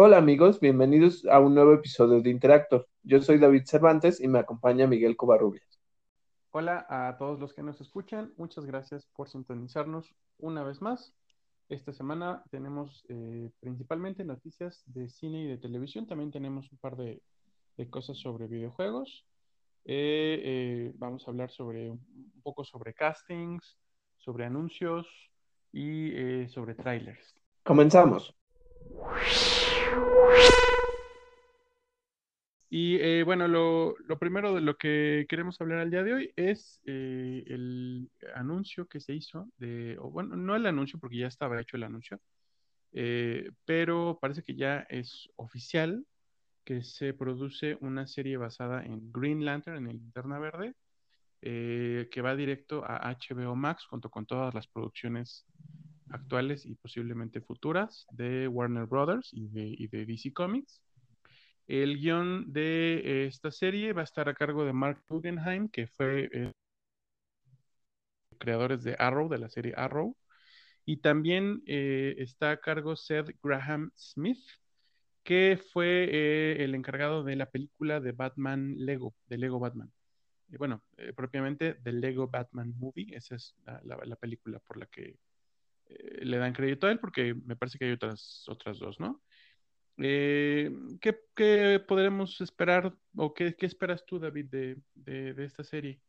Hola amigos, bienvenidos a un nuevo episodio de Interactor. Yo soy David Cervantes y me acompaña Miguel Covarrubias. Hola a todos los que nos escuchan, muchas gracias por sintonizarnos una vez más. Esta semana tenemos eh, principalmente noticias de cine y de televisión, también tenemos un par de, cosas sobre videojuegos. Eh, eh, vamos a hablar sobre un poco sobre castings, sobre anuncios y sobre trailers. Comenzamos. Y eh, bueno, lo, primero de lo que queremos hablar al día de hoy es eh, el anuncio que se hizo de, o bueno, no el anuncio porque ya estaba hecho el anuncio, eh, pero parece que ya es oficial que se produce una serie basada en Green Lantern, en el Linterna Verde, que va directo a HBO Max junto con todas las producciones actuales y posiblemente futuras de Warner Brothers y de, y de DC Comics. El guion de esta serie va a estar a cargo de Mark Guggenheim, que fue eh, creadores de Arrow, de la serie Arrow. Y también eh, está a cargo Seth Graham Smith, que fue eh, el encargado de la película de Batman Lego, de Lego Batman. Bueno, propiamente de Lego Batman Movie, esa es la, película por la que le dan crédito a él, porque me parece que hay otras, otras dos, ¿no? Eh, ¿qué, podremos esperar o qué, esperas tú, David, de, esta serie?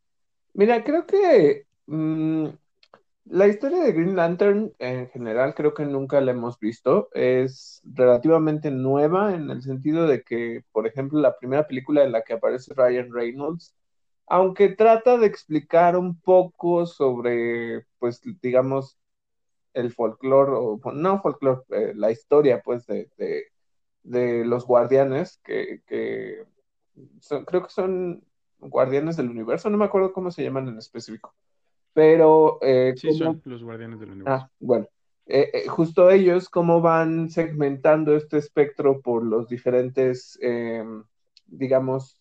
Mira, creo que mm, la historia de Green Lantern en general creo que nunca la hemos visto. Es relativamente nueva en el sentido de que, por ejemplo, la primera película en la que aparece Ryan Reynolds, aunque trata de explicar un poco sobre, pues, digamos, el folclore, o no folclore, eh, la historia, pues, de de los guardianes, que, creo que son guardianes del universo, no me acuerdo cómo se llaman en específico, pero... Eh, sí, son los guardianes del universo. Ah, bueno, eh, eh, justo ellos, cómo van segmentando este espectro por los diferentes, digamos,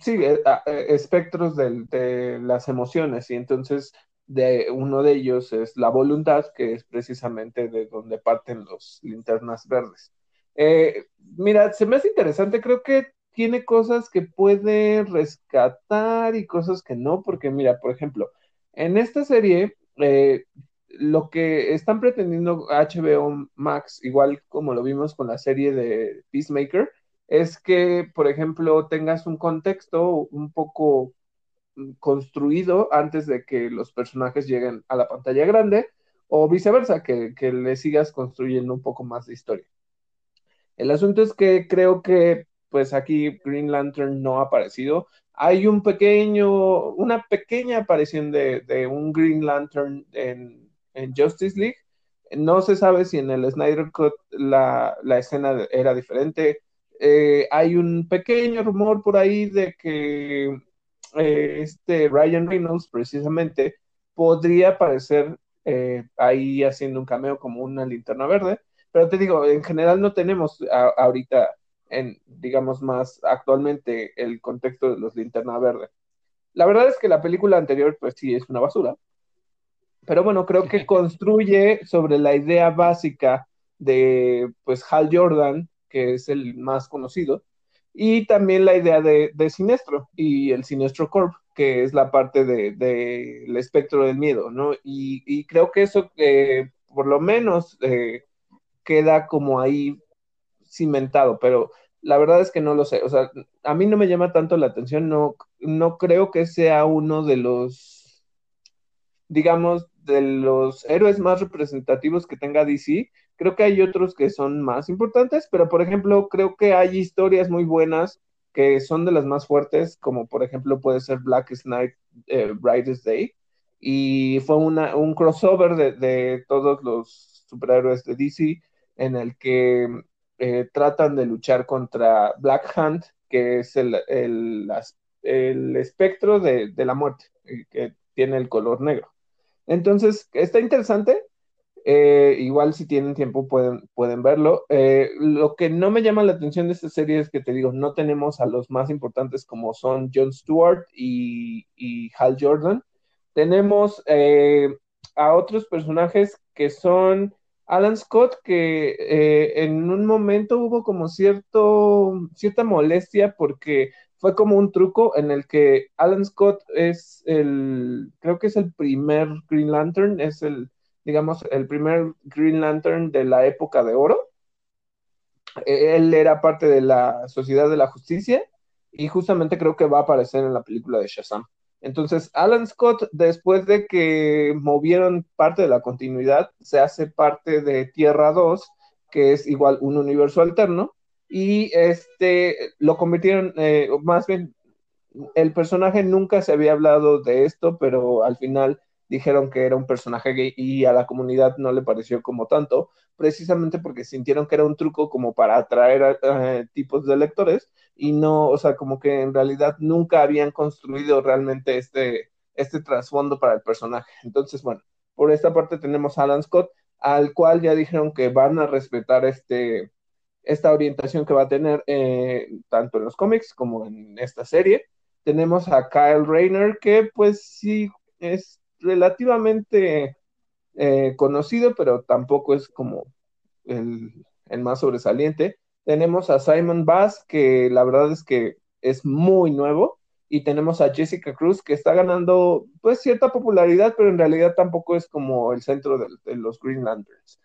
sí, espectros de las emociones, y entonces de uno de ellos es la voluntad, que es precisamente de donde parten los linternas verdes. Eh, mira, se me hace interesante, creo que tiene cosas que puede rescatar y cosas que no, porque mira, por ejemplo, en esta serie, eh, lo que están pretendiendo HBO Max, igual como lo vimos con la serie de Peacemaker, es que, por ejemplo, tengas un contexto un poco construido antes de que los personajes lleguen a la pantalla grande o viceversa, que, le sigas construyendo un poco más de historia. El asunto es que creo que pues aquí Green Lantern no ha aparecido. Hay un pequeño, una pequeña aparición de, un Green Lantern en, Justice League. No se sabe si en el Snyder Cut la, escena era diferente. Eh, hay un pequeño rumor por ahí de que eh, este Ryan Reynolds precisamente podría aparecer eh, ahí haciendo un cameo como una linterna verde, pero te digo, en general no tenemos ahorita, en, digamos más actualmente, el contexto de los linterna verde. La verdad es que la película anterior, pues sí, es una basura, pero bueno, creo que construye sobre la idea básica de, pues, Hal Jordan, que es el más conocido, y también la idea de, de Sinestro y el Sinestro Corp, que es la parte del de, espectro del miedo, ¿no? Y, creo que eso, eh, por lo menos, eh, queda como ahí cimentado, pero la verdad es que no lo sé. O sea, a mí no me llama tanto la atención, no, no creo que sea uno de los, digamos, de los héroes más representativos que tenga DC, Creo que hay otros que son más importantes, pero por ejemplo, creo que hay historias muy buenas que son de las más fuertes, como por ejemplo puede ser Black Night, eh, Brightest Day, y fue una, un crossover de, todos los superhéroes de DC en el que eh, tratan de luchar contra Black Hunt, que es el, el, el espectro de, de, la muerte, que tiene el color negro. Entonces, está interesante, eh, igual si tienen tiempo pueden, pueden verlo. Eh, lo que no me llama la atención de esta serie es que te digo, no tenemos a los más importantes como son Jon Stewart y, Hal Jordan. Tenemos eh, a otros personajes que son Alan Scott que en un momento hubo como cierto, cierta molestia porque fue como un truco en el que Alan Scott es el, creo que es el primer Green Lantern, es el, digamos, el primer Green Lantern de la época de oro. E, él era parte de la Sociedad de la Justicia y justamente creo que va a aparecer en la película de Shazam. Entonces, Alan Scott, después de que movieron parte de la continuidad, se hace parte de Tierra 2, que es igual un universo alterno, y este lo convirtieron, eh, más bien, el personaje nunca se había hablado de esto, pero al final dijeron que era un personaje gay y a la comunidad no le pareció como tanto, precisamente porque sintieron que era un truco como para atraer a, tipos de lectores y no, o sea, como que en realidad nunca habían construido realmente este, este trasfondo para el personaje. Entonces, bueno, por esta parte tenemos a Alan Scott, al cual ya dijeron que van a respetar este, esta orientación que va a tener eh, tanto en los cómics como en esta serie. Tenemos a Kyle Rayner, que pues sí es relativamente eh, conocido, pero tampoco es como el, más sobresaliente. Tenemos a Simon Bass, que la verdad es que es muy nuevo, y tenemos a Jessica Cruz, que está ganando pues cierta popularidad, pero en realidad tampoco es como el centro de, los Green Lanterns.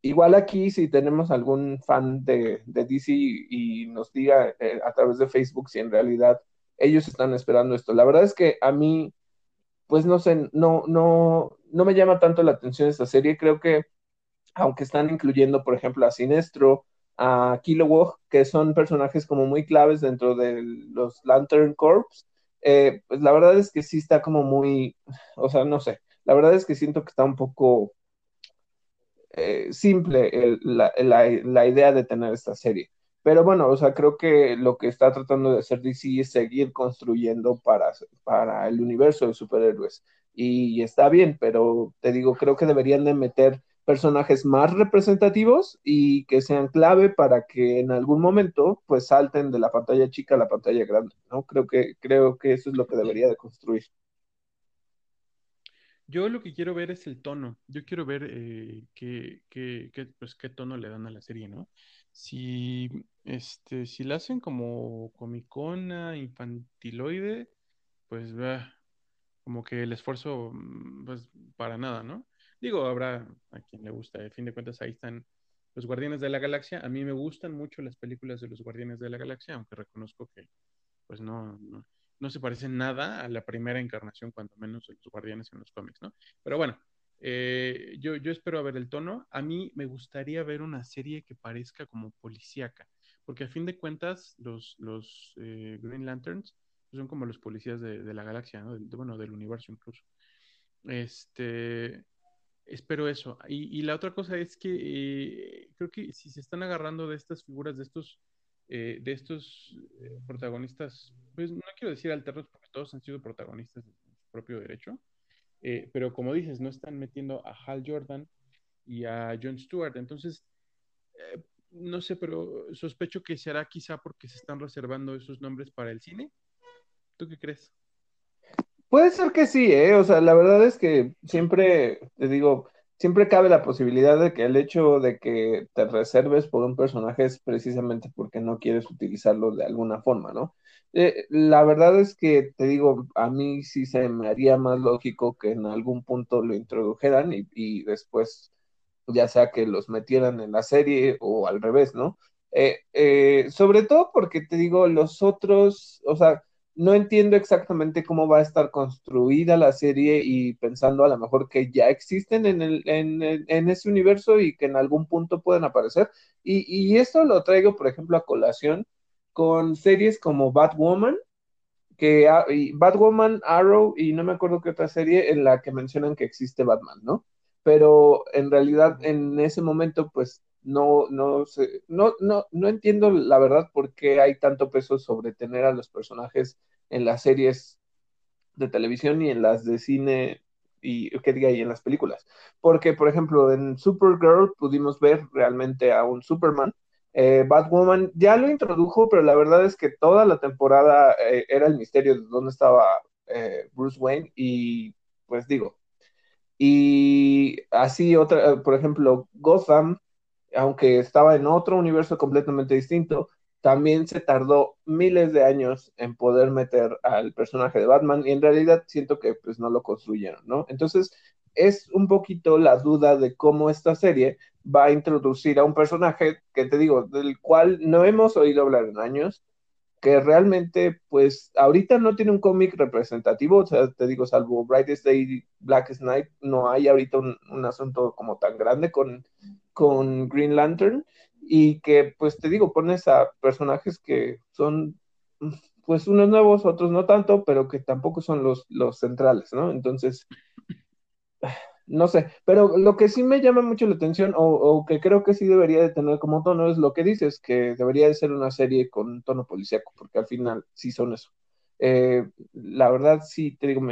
Igual aquí, si tenemos algún fan de, DC y nos diga eh, a través de Facebook si en realidad ellos están esperando esto. La verdad es que a mí pues no sé, no, no, no me llama tanto la atención esta serie. Creo que, aunque están incluyendo, por ejemplo, a Sinestro, a Kilowog, que son personajes como muy claves dentro de los Lantern Corps, eh, pues la verdad es que sí está como muy, o sea, no sé, la verdad es que siento que está un poco eh, simple la idea de tener esta serie. Pero bueno, o sea, creo que lo que está tratando de hacer DC es seguir construyendo para, para el universo de superhéroes. Y está bien, pero te digo, creo que deberían de meter personajes más representativos y que sean clave para que en algún momento pues salten de la pantalla chica a la pantalla grande, ¿no? Creo que, creo que eso es lo que debería de construir. Yo lo que quiero ver es el tono. Yo quiero ver eh, qué, qué, qué, pues, qué tono le dan a la serie, ¿no? Si, este, si la hacen como comicona, infantiloide, pues va, como que el esfuerzo, mm, pues para nada, ¿no? Digo, habrá a quien le gusta, de fin de cuentas ahí están los Guardianes de la Galaxia. A mí me gustan mucho las películas de los Guardianes de la Galaxia, aunque reconozco que pues no, no, no se parecen nada a la primera encarnación, cuando menos de los Guardianes en los cómics, ¿no? Pero bueno, eh, yo, yo espero a ver el tono. A mí me gustaría ver una serie que parezca como policíaca, porque a fin de cuentas los, los eh, Green Lanterns son como los policías de, la galaxia, ¿no? bueno, del universo incluso. Este, espero eso. Y, la otra cosa es que eh, creo que si se están agarrando de estas figuras, de estos, de estos protagonistas, pues no quiero decir alternos porque todos han sido protagonistas de su propio derecho, eh, pero como dices, no están metiendo a Hal Jordan y a John Stewart. Entonces, eh, no sé, pero sospecho que será quizá porque se están reservando esos nombres para el cine. ¿Tú qué crees? Puede ser que sí, ¿eh? O sea, la verdad es que siempre, te digo, siempre cabe la posibilidad de que el hecho de que te reserves por un personaje es precisamente porque no quieres utilizarlo de alguna forma, ¿no? Eh, la verdad es que te digo, a mí sí se me haría más lógico que en algún punto lo introdujeran y, después ya sea que los metieran en la serie o al revés, ¿no? Eh, eh, sobre todo porque te digo, los otros, o sea, no entiendo exactamente cómo va a estar construida la serie y pensando a lo mejor que ya existen en, el, en, ese universo y que en algún punto pueden aparecer. Y, y esto lo traigo, por ejemplo, a colación con series como Batwoman, que Batwoman, Arrow y no me acuerdo qué otra serie en la que mencionan que existe Batman, ¿no? Pero en realidad en ese momento pues no, no sé, no, no, no entiendo la verdad por qué hay tanto peso sobre tener a los personajes en las series de televisión y en las de cine y que diga y en las películas. Porque, por ejemplo, en Supergirl pudimos ver realmente a un Superman eh, Batwoman ya lo introdujo, pero la verdad es que toda la temporada eh, era el misterio de dónde estaba eh, Bruce Wayne y pues digo, Y así otra, por ejemplo, Gotham, aunque estaba en otro universo completamente distinto, también se tardó miles de años en poder meter al personaje de Batman y en realidad siento que pues no lo construyeron, ¿no? Entonces es un poquito la duda de cómo esta serie va a introducir a un personaje que te digo, del cual no hemos oído hablar en años, que realmente, pues, ahorita no tiene un cómic representativo, o sea, te digo, salvo Brightest Day, Black Knight, no hay ahorita un, asunto como tan grande con, con Green Lantern, y que, pues, te digo, pones a personajes que son, pues, unos nuevos, otros no tanto, pero que tampoco son los, los centrales, ¿no? Entonces, no sé, pero lo que sí me llama mucho la atención o, que creo que sí debería de tener como tono es lo que dices, que debería de ser una serie con tono policíaco, porque al final sí son eso. Eh, la verdad sí, te digo,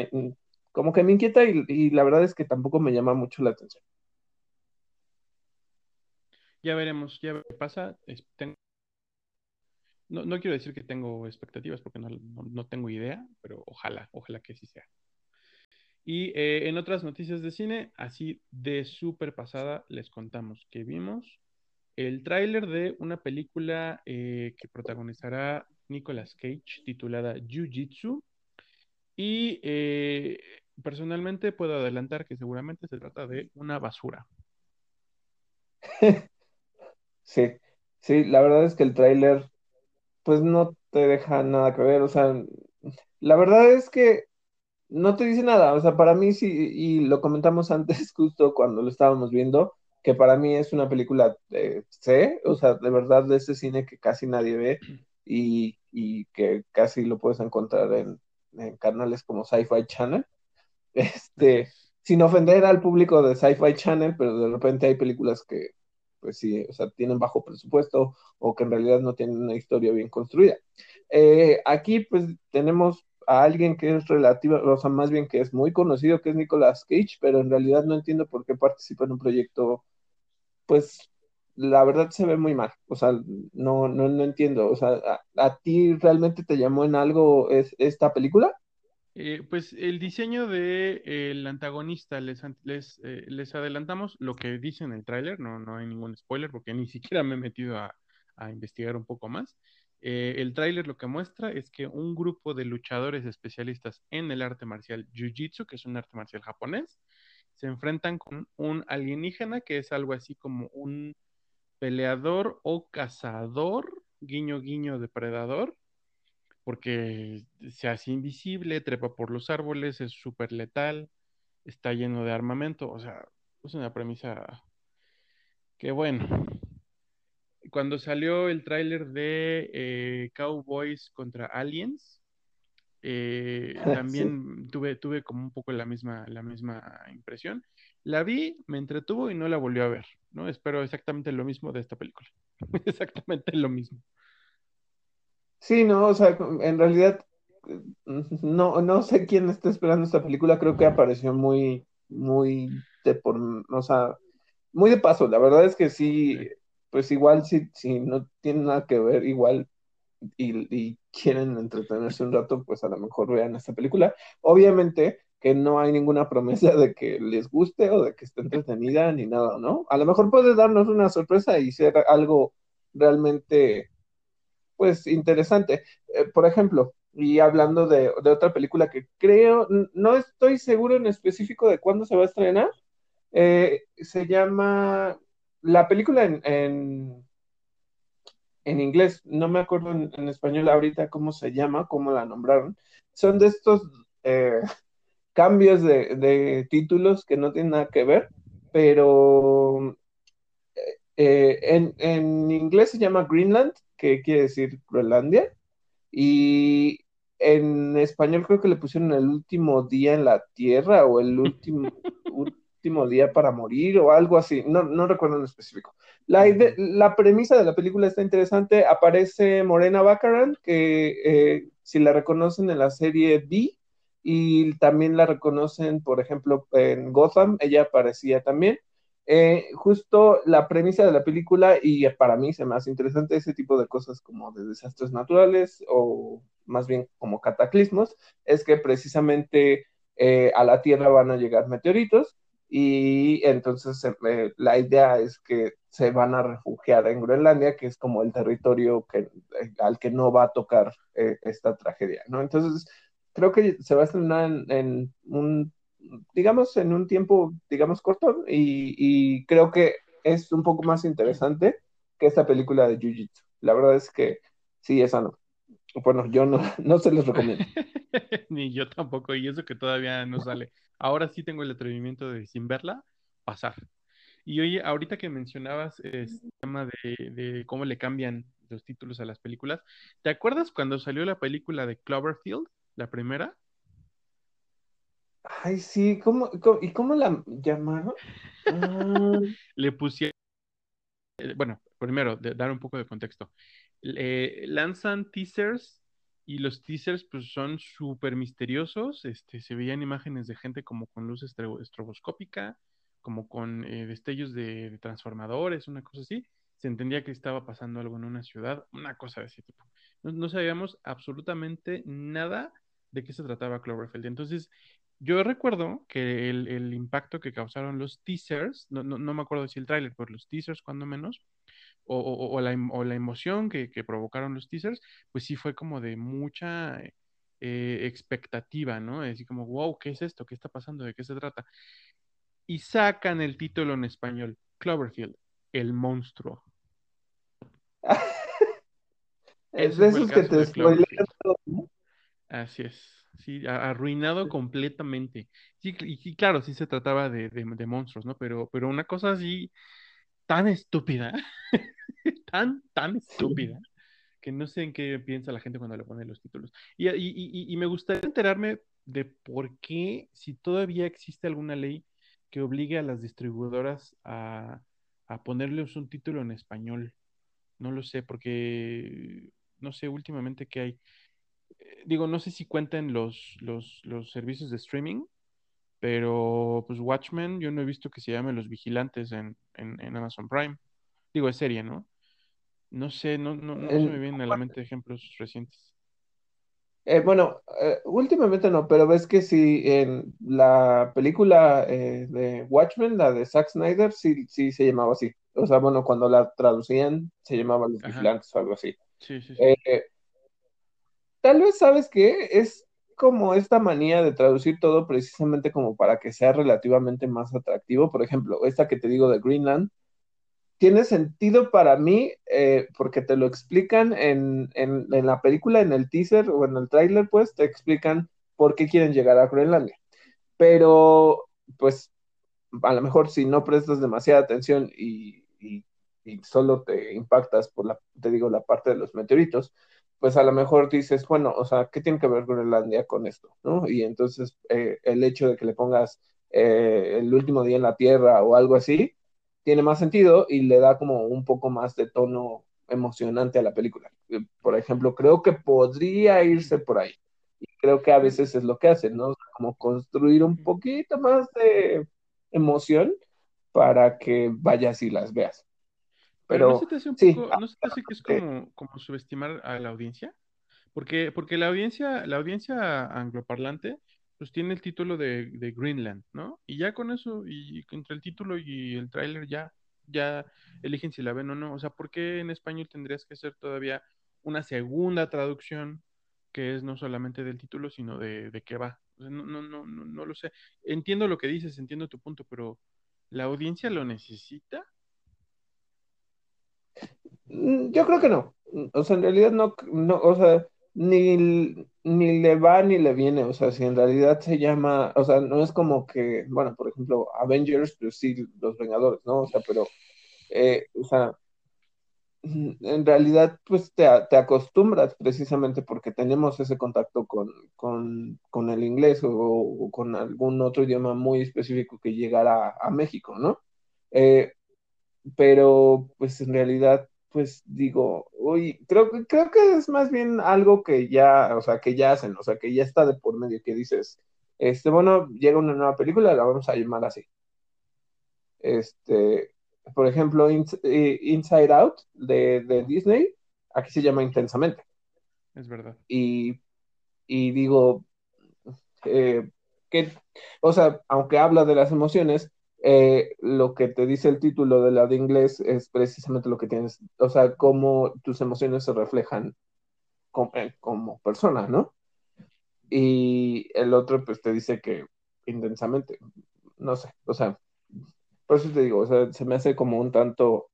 como que me inquieta y, la verdad es que tampoco me llama mucho la atención. Ya veremos, ya qué pasa. No, no, quiero decir que tengo expectativas porque no, no tengo idea, pero ojalá, ojalá que sí sea. Y eh, en otras noticias de cine, así de súper pasada, les contamos que vimos el tráiler de una película eh, que protagonizará Nicolas Cage titulada Jiu-Jitsu. Y eh, personalmente puedo adelantar que seguramente se trata de una basura. Sí, sí, la verdad es que el tráiler pues no te deja nada que ver, o sea, la verdad es que no te dice nada, o sea, para mí sí, y lo comentamos antes justo cuando lo estábamos viendo, que para mí es una película de C, o sea, de verdad de ese cine que casi nadie ve y, que casi lo puedes encontrar en, canales como Sci-Fi Channel, este, sin ofender al público de Sci-Fi Channel, pero de repente hay películas que, pues sí, o sea, tienen bajo presupuesto o que en realidad no tienen una historia bien construida. Eh, aquí pues tenemos a alguien que es relativa, o sea, más bien que es muy conocido, que es Nicolas Cage, pero en realidad no entiendo por qué participa en un proyecto, pues la verdad se ve muy mal, o sea, no, no, no entiendo, o sea, ¿a, ti realmente te llamó en algo es, esta película? Eh, pues el diseño del de, el antagonista, les, les, eh, les, adelantamos lo que dice en el tráiler, no, no hay ningún spoiler porque ni siquiera me he metido a, a investigar un poco más. Eh, el tráiler lo que muestra es que un grupo de luchadores especialistas en el arte marcial Jiu-Jitsu, que es un arte marcial japonés, se enfrentan con un alienígena que es algo así como un peleador o cazador, guiño guiño depredador, porque se hace invisible, trepa por los árboles, es súper letal, está lleno de armamento, o sea, es una premisa que bueno, cuando salió el tráiler de eh, Cowboys contra Aliens, eh, también tuve, tuve como un poco la misma, la misma impresión. La vi, me entretuvo y no la volvió a ver, ¿no? Espero exactamente lo mismo de esta película. exactamente lo mismo. Sí, no, o sea, en realidad no, no sé quién está esperando esta película, creo que apareció muy, muy de por, o sea, muy de paso, la verdad es que sí pues igual si, no tiene nada que ver, igual y, quieren entretenerse un rato, pues a lo mejor vean esta película. Obviamente que no hay ninguna promesa de que les guste o de que esté entretenida ni nada, ¿no? A lo mejor puede darnos una sorpresa y ser algo realmente, pues, interesante. Eh, por ejemplo, y hablando de, otra película que creo, no estoy seguro en específico de cuándo se va a estrenar, eh, se llama la película en, en, inglés, no me acuerdo en, español ahorita cómo se llama, cómo la nombraron, son de estos eh, cambios de, títulos que no tienen nada que ver, pero en, en, inglés se llama Greenland, que quiere decir Groenlandia, y en español creo que le pusieron el último día en la Tierra o el último, último día para morir o algo así, no, no recuerdo en específico. La, la premisa de la película está interesante, aparece Morena Baccarat, que eh, si la reconocen en la serie B, y también la reconocen, por ejemplo, en Gotham, ella aparecía también. Eh, justo la premisa de la película, y para mí se me hace interesante ese tipo de cosas como de desastres naturales o más bien como cataclismos, es que precisamente eh, a la Tierra van a llegar meteoritos y entonces eh, la idea es que se van a refugiar en Groenlandia, que es como el territorio al que no va a tocar esta tragedia, ¿no? Entonces, creo que se va a estrenar en, un, digamos, en un tiempo, digamos, corto, y, creo que es un poco más interesante que esta película de Jiu-Jitsu. La verdad es que sí, esa no. Bueno, yo no, no se los recomiendo. Ni yo tampoco, y eso que todavía no sale. Ahora sí tengo el atrevimiento de, sin verla, pasar. Y oye, ahorita que mencionabas este tema de, cómo le cambian los títulos a las películas, ¿te acuerdas cuando salió la película de Cloverfield, la primera? Ay, sí, ¿cómo, y cómo la llamaron? Ah. le pusieron, eh, bueno, primero, dar un poco de contexto. lanzan teasers y los teasers pues son súper misteriosos, este, se veían imágenes de gente como con luz estroboscópica, como con eh, destellos de, transformadores, una cosa así, se entendía que estaba pasando algo en una ciudad, una cosa de ese tipo. No, sabíamos absolutamente nada de qué se trataba Cloverfield. Entonces, yo recuerdo que el, impacto que causaron los teasers, no, me acuerdo si el tráiler, pero los teasers cuando menos, o, la, emoción que, provocaron los teasers, pues sí fue como de mucha eh, expectativa, ¿no? Es decir, como, wow, ¿qué es esto? ¿Qué está pasando? ¿De qué se trata? y sacan el título en español, Cloverfield, el monstruo. es de esos que te spoilean Así es, sí, arruinado completamente. y, claro, sí se trataba de, monstruos, ¿no? Pero, pero una cosa así tan estúpida, tan, tan estúpida, que no sé en qué piensa la gente cuando le pone los títulos. Y, y me gustaría enterarme de por qué, si todavía existe alguna ley que obligue a las distribuidoras a, ponerles un título en español. No lo sé, porque no sé últimamente qué hay. Eh, digo, no sé si cuentan los, los, servicios de streaming, pero pues Watchmen yo no he visto que se llame Los Vigilantes en, Amazon Prime. Digo, es serie, ¿no? No sé, no, no, no se me vienen a la mente ejemplos recientes. Eh, bueno, eh, últimamente no, pero ves que sí, en la película eh, de Watchmen, la de Zack Snyder, sí, sí se llamaba así. O sea, bueno, cuando la traducían, se llamaba Los Vigilantes o algo así. Sí, sí, tal vez sabes que es como esta manía de traducir todo precisamente como para que sea relativamente más atractivo. Por ejemplo, esta que te digo de Greenland, tiene sentido para mí eh, porque te lo explican en, la película, en el teaser o en el tráiler, pues te explican por qué quieren llegar a Groenlandia. Pero, pues, a lo mejor si no prestas demasiada atención y, solo te impactas por la, te digo, la parte de los meteoritos, pues a lo mejor dices, bueno, o sea, ¿qué tiene que ver Groenlandia con esto? ¿no? Y entonces eh, el hecho de que le pongas eh, el último día en la Tierra o algo así, tiene más sentido y le da como un poco más de tono emocionante a la película. Eh, por ejemplo, creo que podría irse por ahí. Y creo que a veces es lo que hacen, ¿no? Como construir un poquito más de emoción para que vayas y las veas. Pero, ¿no se te hace un poco, ¿no se te hace que es como, como subestimar a la audiencia? Porque, porque la audiencia, la audiencia angloparlante pues tiene el título de, Greenland, ¿no? Y ya con eso, y entre el título y el tráiler ya, ya eligen si la ven o no. O sea, ¿por qué en español tendrías que hacer todavía una segunda traducción que es no solamente del título, sino de, de qué va? no, no, no, no, no lo sé. Entiendo lo que dices, entiendo tu punto, pero ¿la audiencia lo necesita? Mm, yo creo que no. O sea, en realidad no, no, o sea, ni, ni le va ni le viene, o sea, si en realidad se llama, o sea, no es como que, bueno, por ejemplo, Avengers, pues sí, los Vengadores, ¿no? O sea, pero, eh, o sea, en realidad, pues te, te, acostumbras precisamente porque tenemos ese contacto con, con, el inglés o, con algún otro idioma muy específico que llegara a, México, ¿no? Eh, pero, pues en realidad, pues digo, uy, creo, creo que es más bien algo que ya, o sea, que ya hacen, o sea, que ya está de por medio, que dices, este, bueno, llega una nueva película, la vamos a llamar así. Este, por ejemplo, eh, Inside Out de, Disney, aquí se llama Intensamente. Es verdad. Y, y digo, eh, que, o sea, aunque habla de las emociones, eh, lo que te dice el título de la de inglés es precisamente lo que tienes, o sea, cómo tus emociones se reflejan como, eh, como persona, ¿no? Y el otro, pues te dice que intensamente, no sé, o sea, por eso te digo, o sea, se me hace como un tanto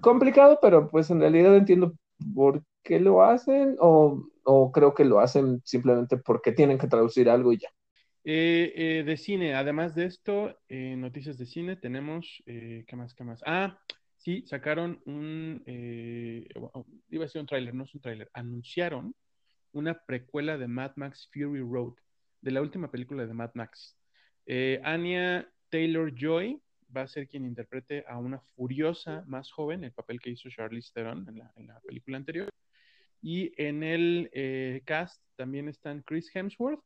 complicado, pero pues en realidad entiendo por qué lo hacen o, o creo que lo hacen simplemente porque tienen que traducir algo y ya. Eh, eh, de cine, además de esto, eh, noticias de cine, tenemos, ¿qué más, qué más? Ah, sí, sacaron un, iba a ser un tráiler, no es un tráiler, anunciaron una precuela de Mad Max Fury Road, de la última película de Mad Max. Anya Taylor Joy va a ser quien interprete a una furiosa más joven, el papel que hizo Charlize Theron en la película anterior. Y en el cast también están Chris Hemsworth,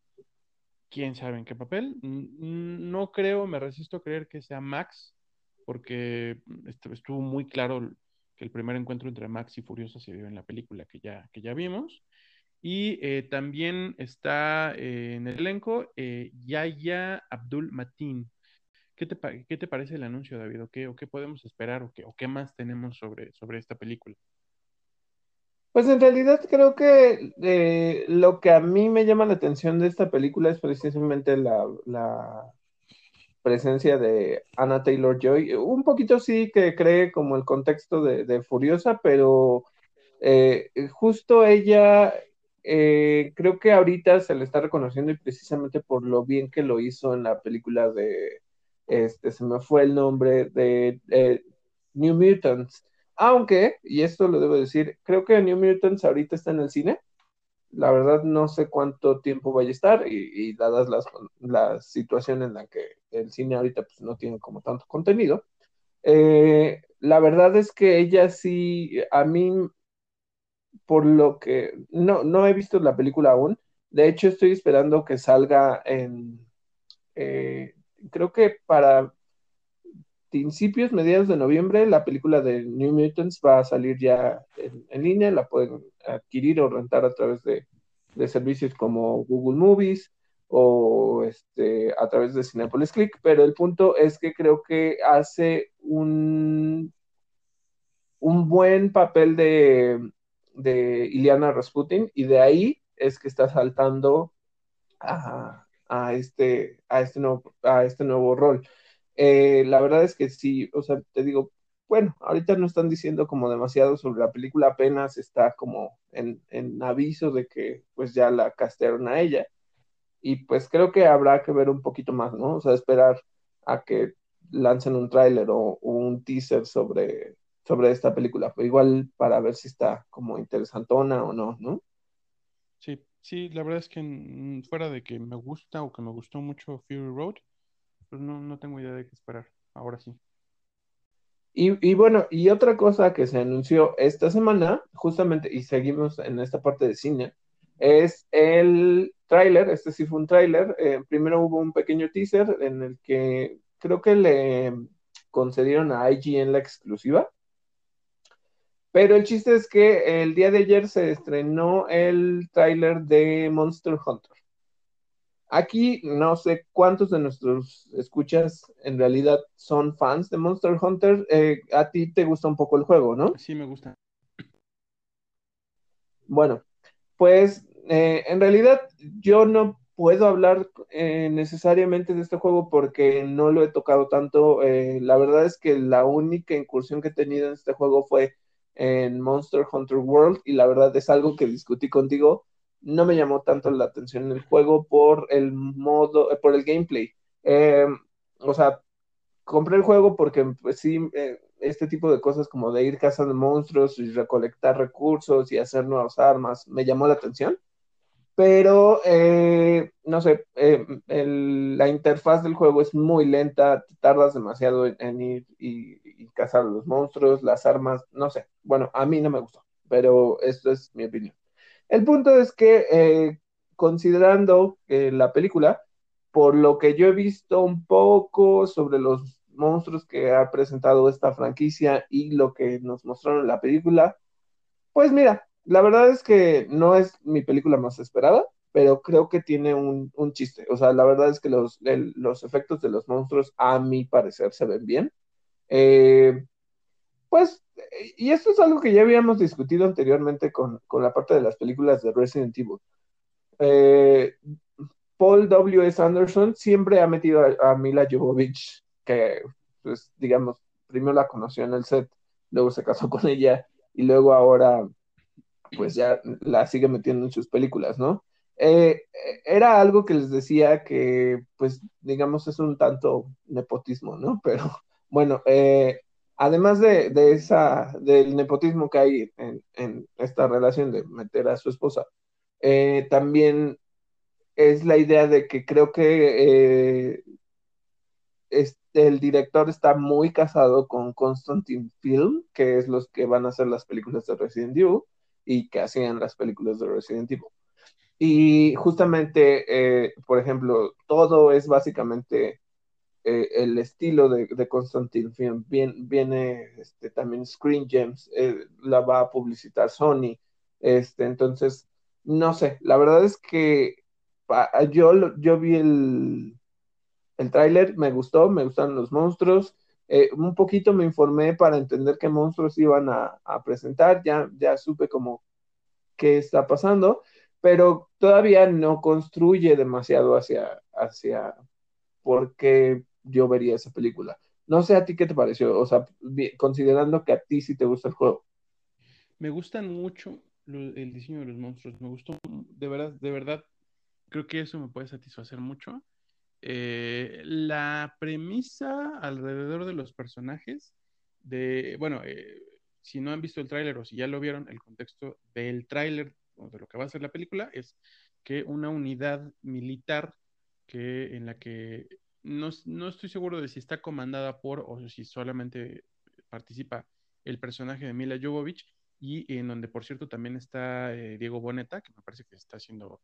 quién sabe en qué papel. No creo, me resisto a creer que sea Max, porque estuvo muy claro que el primer encuentro entre Max y Furiosa se vio en la película que ya, que ya vimos. Y eh, también está eh, en el elenco eh, Yaya Abdul Matin. ¿Qué te, ¿Qué te, parece el anuncio, David? ¿O qué, o qué podemos esperar? ¿O qué, o qué más tenemos sobre, sobre esta película? Pues en realidad creo que eh, lo que a mí me llama la atención de esta película es precisamente la, presencia de Anna Taylor Joy. Un poquito sí que cree como el contexto de, Furiosa, pero eh, justo ella eh, creo que ahorita se le está reconociendo y precisamente por lo bien que lo hizo en la película de, este, se me fue el nombre, de New Mutants. Aunque, y esto lo debo decir, creo que New Mutants ahorita está en el cine. La verdad no sé cuánto tiempo vaya a estar y, dadas las, la situación en la que el cine ahorita pues, no tiene como tanto contenido. Eh, la verdad es que ella sí, a mí, por lo que, no, no he visto la película aún. De hecho, estoy esperando que salga en, eh, creo que para principios, mediados de noviembre, la película de New Mutants va a salir ya en, línea, la pueden adquirir o rentar a través de, servicios como Google Movies o este, a través de Cinepolis Click, pero el punto es que creo que hace un, un buen papel de, de Iliana Rasputin y de ahí es que está saltando a, a este, a, este nuevo, a este nuevo rol. Eh, la verdad es que sí, o sea, te digo, bueno, ahorita no están diciendo como demasiado sobre la película, apenas está como en, aviso de que pues ya la castearon a ella. Y pues creo que habrá que ver un poquito más, ¿no? O sea, esperar a que lancen un tráiler o, un teaser sobre, sobre esta película, pues igual para ver si está como interesantona o no, ¿no? Sí, sí, la verdad es que fuera de que me gusta o que me gustó mucho Fury Road, pues no, no tengo idea de qué esperar. Ahora sí. Y, bueno, y otra cosa que se anunció esta semana, justamente, y seguimos en esta parte de cine, es el tráiler, este sí fue un tráiler, eh, primero hubo un pequeño teaser en el que creo que le concedieron a IGN la exclusiva, pero el chiste es que el día de ayer se estrenó el tráiler de Monster Hunter. Aquí no sé cuántos de nuestros escuchas en realidad son fans de Monster Hunter. Eh, a ti te gusta un poco el juego, ¿no? Sí, me gusta. Bueno, pues eh, en realidad yo no puedo hablar eh, necesariamente de este juego porque no lo he tocado tanto. la verdad es que la única incursión que he tenido en este juego fue en Monster Hunter World y la verdad es algo que discutí contigo no me llamó tanto la atención el juego por el modo, eh, por el gameplay. Eh, o sea, compré el juego porque pues, sí, eh, este tipo de cosas como de ir cazando monstruos y recolectar recursos y hacer nuevas armas me llamó la atención. Pero, no sé, la interfaz del juego es muy lenta, tardas demasiado en, ir y, cazar los monstruos, las armas, no sé. Bueno, a mí no me gustó, pero esto es mi opinión. El punto es que, eh, considerando que la película, por lo que yo he visto un poco sobre los monstruos que ha presentado esta franquicia y lo que nos mostraron en la película, pues mira, la verdad es que no es mi película más esperada, pero creo que tiene un, chiste. O sea, la verdad es que los, los, efectos de los monstruos, a mi parecer, se ven bien. Eh, pues, y esto es algo que ya habíamos discutido anteriormente con, la parte de las películas de Resident Evil. Eh, Paul W. S. Anderson siempre ha metido a, Mila Jovovich, que, pues, digamos, primero la conoció en el set, luego se casó con ella y luego ahora, pues ya la sigue metiendo en sus películas, ¿no? Eh, era algo que les decía que, pues, digamos, es un tanto nepotismo, ¿no? Pero bueno, eh, además de, esa, del nepotismo que hay en, esta relación de meter a su esposa, eh, también es la idea de que creo que el director está muy casado con Constantine Film, que es los que van a hacer las películas de Resident Evil y que hacían las películas de Resident Evil. Y justamente, eh, por ejemplo, todo es básicamente eh, el estilo de, de Constantine Film. viene este, también Screen Gems, eh, la va a publicitar Sony. Este, entonces, no sé, la verdad es que yo, yo vi el, el tráiler, me gustó, me gustan los monstruos. un poquito me informé para entender qué monstruos iban a, a presentar, ya, ya supe como qué está pasando pero todavía no construye demasiado hacia, hacia por qué yo vería esa película. No sé a ti qué te pareció, o sea, considerando que a ti sí te gusta el juego. Me gustan mucho el diseño de los monstruos, me gustó, de verdad, de verdad, creo que eso me puede satisfacer mucho. Eh, la premisa alrededor de los personajes, de, bueno, eh, si no han visto el tráiler o si ya lo vieron, el contexto del tráiler de lo que va a ser la película, es que una unidad militar que, en la que no, estoy seguro de si está comandada por o si solamente participa el personaje de Mila Jovovich y en donde, por cierto, también está eh, Diego Boneta, que me parece que está haciendo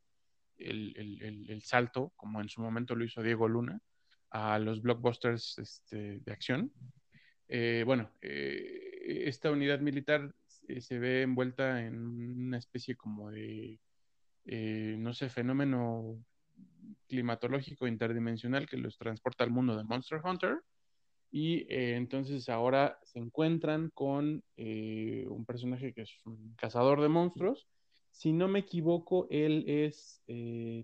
el, salto, como en su momento lo hizo Diego Luna, a los blockbusters este, de acción. Eh, bueno, eh, esta unidad militar eh, se ve envuelta en una especie como de, no sé, fenómeno climatológico interdimensional que los transporta al mundo de Monster Hunter. Y eh, entonces ahora se encuentran con un personaje que es un cazador de monstruos. Si no me equivoco, él es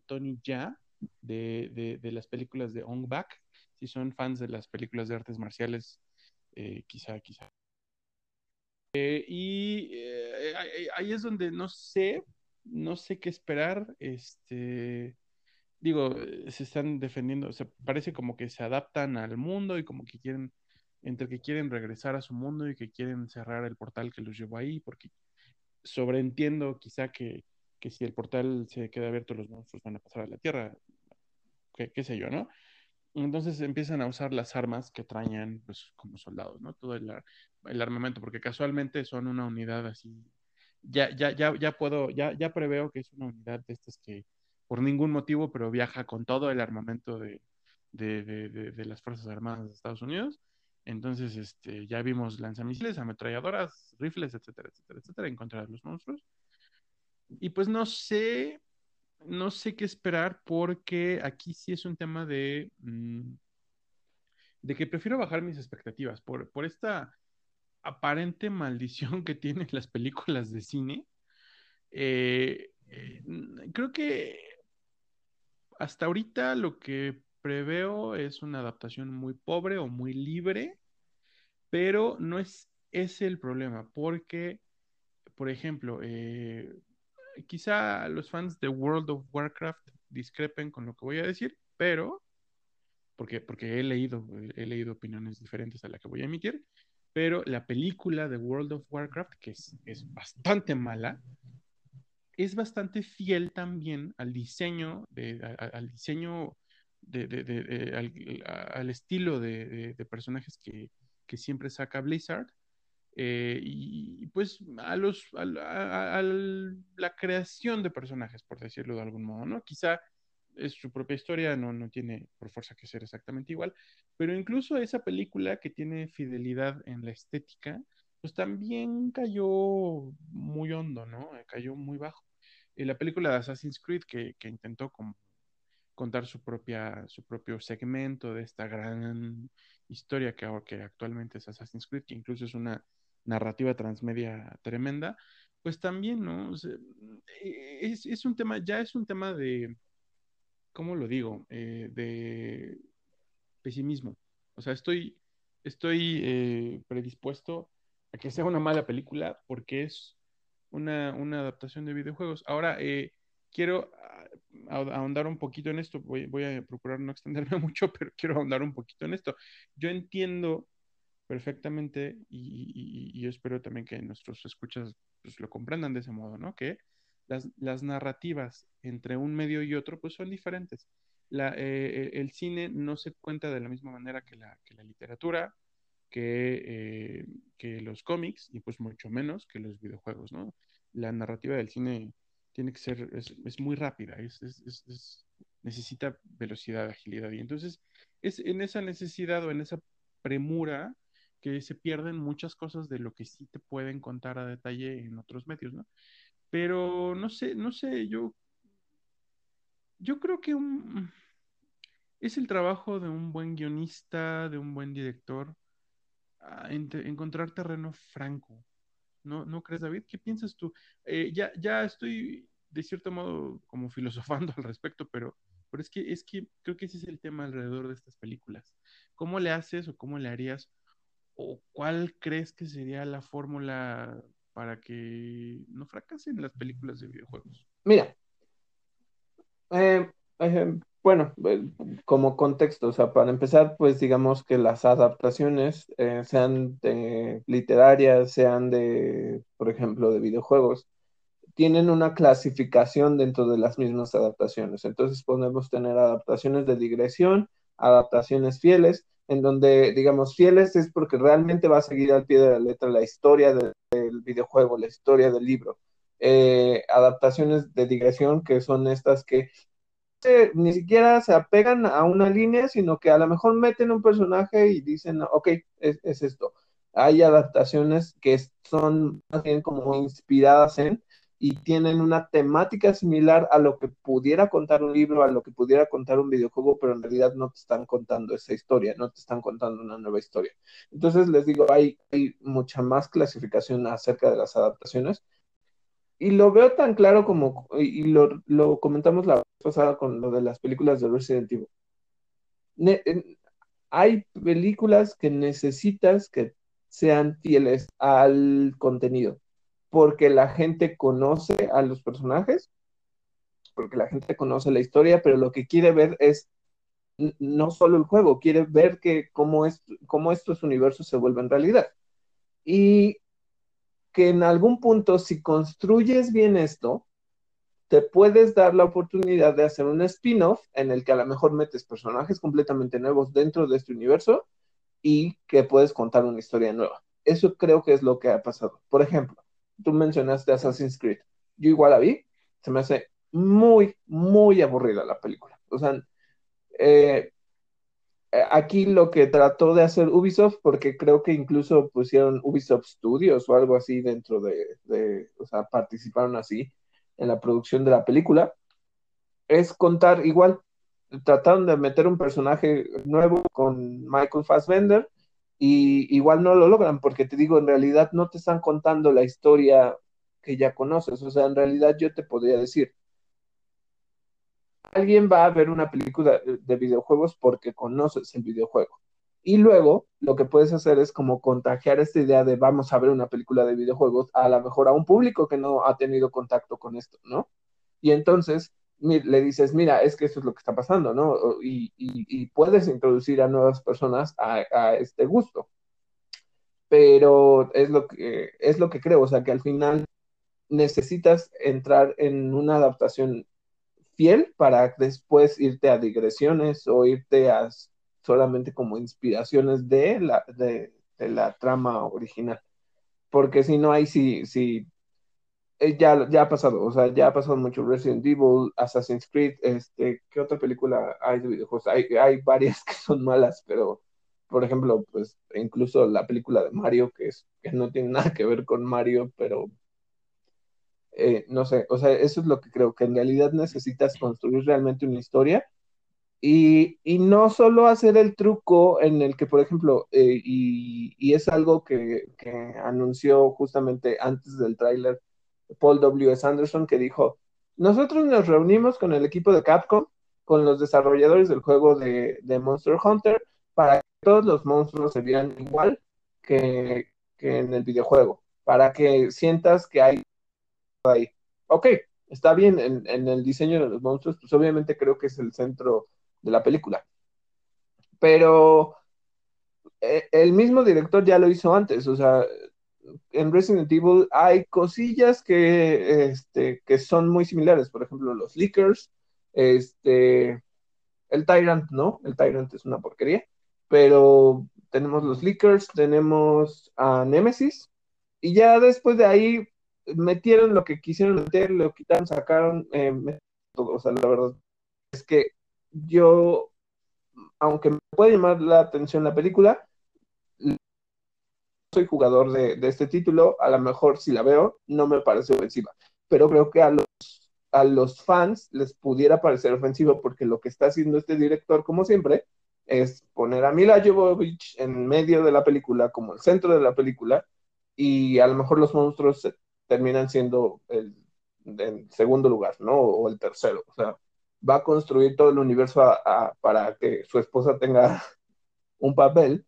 Tony Ya de, de, las películas de Ong Bak. Si son fans de las películas de artes marciales, quizá, quizá eh, y eh, ahí es donde no sé, no sé qué esperar. Este, digo, se están defendiendo, se parece como que se adaptan al mundo y como que quieren, entre que quieren regresar a su mundo y que quieren cerrar el portal que los llevó ahí, porque sobreentiendo quizá que, que si el portal se queda abierto, los monstruos van a pasar a la Tierra, qué, qué sé yo, ¿no? Entonces empiezan a usar las armas que traían, pues, como soldados, ¿no? Todo el, armamento, porque casualmente son una unidad así. Ya, ya, ya, ya puedo, ya, ya preveo que es una unidad de estas que por ningún motivo, pero viaja con todo el armamento de, las Fuerzas Armadas de Estados Unidos. Entonces, este, ya vimos lanzamisiles, ametralladoras, rifles, etcétera, etcétera, etcétera, en contra de los monstruos. Y pues no sé, no sé qué esperar porque aquí sí es un tema de, mm, de que prefiero bajar mis expectativas por, por esta aparente maldición que tienen las películas de cine. Eh, eh, creo que hasta ahorita lo que preveo es una adaptación muy pobre o muy libre, pero no es ese el problema, porque, por ejemplo, eh, quizá los fans de World of Warcraft discrepen con lo que voy a decir, pero porque, porque he leído, he leído opiniones diferentes a la que voy a emitir, pero la película de World of Warcraft, que es, es bastante mala, es bastante fiel también al diseño, al diseño al, estilo de, personajes que, que, siempre saca Blizzard. Eh, y pues a los a, la creación de personajes, por decirlo de algún modo, ¿no? Quizá es su propia historia, no, no tiene por fuerza que ser exactamente igual, pero incluso esa película que tiene fidelidad en la estética, pues también cayó muy hondo, ¿no? Cayó muy bajo. la película de Assassin's Creed que, que intentó contar su, propia, su propio segmento de esta gran historia que, que actualmente es Assassin's Creed, que incluso es una narrativa transmedia tremenda, pues también, ¿no? E, es, es, un tema, ya es un tema de, ¿cómo lo digo? Eh, de pesimismo. O sea, estoy, estoy eh, predispuesto a que sea una mala película porque es una, una adaptación de videojuegos. Ahora, eh, quiero ahondar un poquito en esto. Voy, voy, a procurar no extenderme mucho, pero quiero ahondar un poquito en esto. Yo entiendo perfectamente y, yo espero también que nuestros escuchas pues, lo comprendan de ese modo, ¿no? Que las, las, narrativas entre un medio y otro pues son diferentes. La, eh, el cine no se cuenta de la misma manera que la, que la literatura, que, eh, que los cómics y pues mucho menos que los videojuegos, ¿no? La narrativa del cine tiene que ser, es, muy rápida, es, es, necesita velocidad, agilidad. Y entonces es en esa necesidad o en esa premura que se pierden muchas cosas de lo que sí te pueden contar a detalle en otros medios, ¿no? Pero no sé, no sé, yo, yo creo que es el trabajo de un buen guionista, de un buen director, encontrar terreno franco ¿No, ¿No crees, David? ¿Qué piensas tú? Eh, ya, ya estoy de cierto modo como filosofando al respecto, pero, pero es que es que creo que ese es el tema alrededor de estas películas. ¿Cómo le haces o cómo le harías o cuál crees que sería la fórmula para que no fracasen las películas de videojuegos? Mira, eh, eh, bueno, como contexto, o sea, para empezar, pues digamos que las adaptaciones, eh, sean literarias, sean de, por ejemplo, de videojuegos, tienen una clasificación dentro de las mismas adaptaciones. Entonces podemos tener adaptaciones de digresión, adaptaciones fieles, en donde, digamos, fieles es porque realmente va a seguir al pie de la letra la historia del, videojuego, la historia del libro. Eh, adaptaciones de digresión que son estas que ni siquiera se apegan a una línea, sino que a lo mejor meten un personaje y dicen, ok, es, esto. Hay adaptaciones que son más bien como inspiradas en y tienen una temática similar a lo que pudiera contar un libro, a lo que pudiera contar un videojuego, pero en realidad no te están contando esa historia, no te están contando una nueva historia. Entonces les digo, hay, mucha más clasificación acerca de las adaptaciones y lo veo tan claro como, y lo, comentamos la pasada con lo de las películas de Resident Evil. hay películas que necesitas que sean fieles al contenido, porque la gente conoce a los personajes, porque la gente conoce la historia, pero lo que quiere ver es no solo el juego, quiere ver que cómo, es, cómo estos universos se vuelven realidad. Y que en algún punto, si construyes bien esto, te puedes dar la oportunidad de hacer un spin-off en el que a lo mejor metes personajes completamente nuevos dentro de este universo y que puedes contar una historia nueva. Eso creo que es lo que ha pasado. Por ejemplo, tú mencionaste Assassin's Creed. Yo igual la vi, se me hace muy, muy aburrida la película. O sea, eh, aquí lo que trató de hacer Ubisoft, porque creo que incluso pusieron Ubisoft Studios o algo así dentro de, o sea, participaron así en la producción de la película, es contar igual, trataron de meter un personaje nuevo con Michael Fassbender y igual no lo logran, porque te digo, en realidad no te están contando la historia que ya conoces, o sea, en realidad yo te podría decir, alguien va a ver una película de videojuegos porque conoces el videojuego. Y luego lo que puedes hacer es como contagiar esta idea de vamos a ver una película de videojuegos a lo mejor a un público que no ha tenido contacto con esto, ¿no? Y entonces le dices, mira, es que eso es lo que está pasando, ¿no? Y, puedes introducir a nuevas personas a, a, este gusto. Pero es lo, que, es lo que creo, o sea, que al final necesitas entrar en una adaptación fiel para después irte a digresiones o irte a solamente como inspiraciones de la, de, la trama original. Porque si no, hay sí, eh, ya, ya ha pasado, o sea, ya ha pasado mucho Resident Evil, Assassin's Creed, este, ¿qué otra película hay de videojuegos? Hay, hay varias que son malas, pero, por ejemplo, pues incluso la película de Mario, que, es, que no tiene nada que ver con Mario, pero eh, no sé, o sea, eso es lo que creo, que en realidad necesitas construir realmente una historia y, y no solo hacer el truco en el que, por ejemplo, eh, y, y, es algo que, que, anunció justamente antes del tráiler Paul W. S. Anderson, que dijo, nosotros nos reunimos con el equipo de Capcom, con los desarrolladores del juego de, de Monster Hunter, para que todos los monstruos se vieran igual que, que en el videojuego, para que sientas que hay ahí. Ok, está bien en, en, el diseño de los monstruos, pues obviamente creo que es el centro de la película. Pero eh, el mismo director ya lo hizo antes, o sea, en Resident Evil hay cosillas que, este, que son muy similares, por ejemplo, los Lickers, este, el Tyrant, ¿no? El Tyrant es una porquería, pero tenemos los Lickers, tenemos a Nemesis, y ya después de ahí metieron lo que quisieron meter, lo quitaron, sacaron, eh, o sea, la verdad es que yo, aunque me puede llamar la atención la película, soy jugador de, este título, a lo mejor si la veo no me parece ofensiva, pero creo que a los, a los fans les pudiera parecer ofensivo porque lo que está haciendo este director, como siempre, es poner a Mila Jovovich en medio de la película, como el centro de la película, y a lo mejor los monstruos terminan siendo el, el segundo lugar, ¿no? O el tercero, o sea, va a construir todo el universo para que su esposa tenga un papel.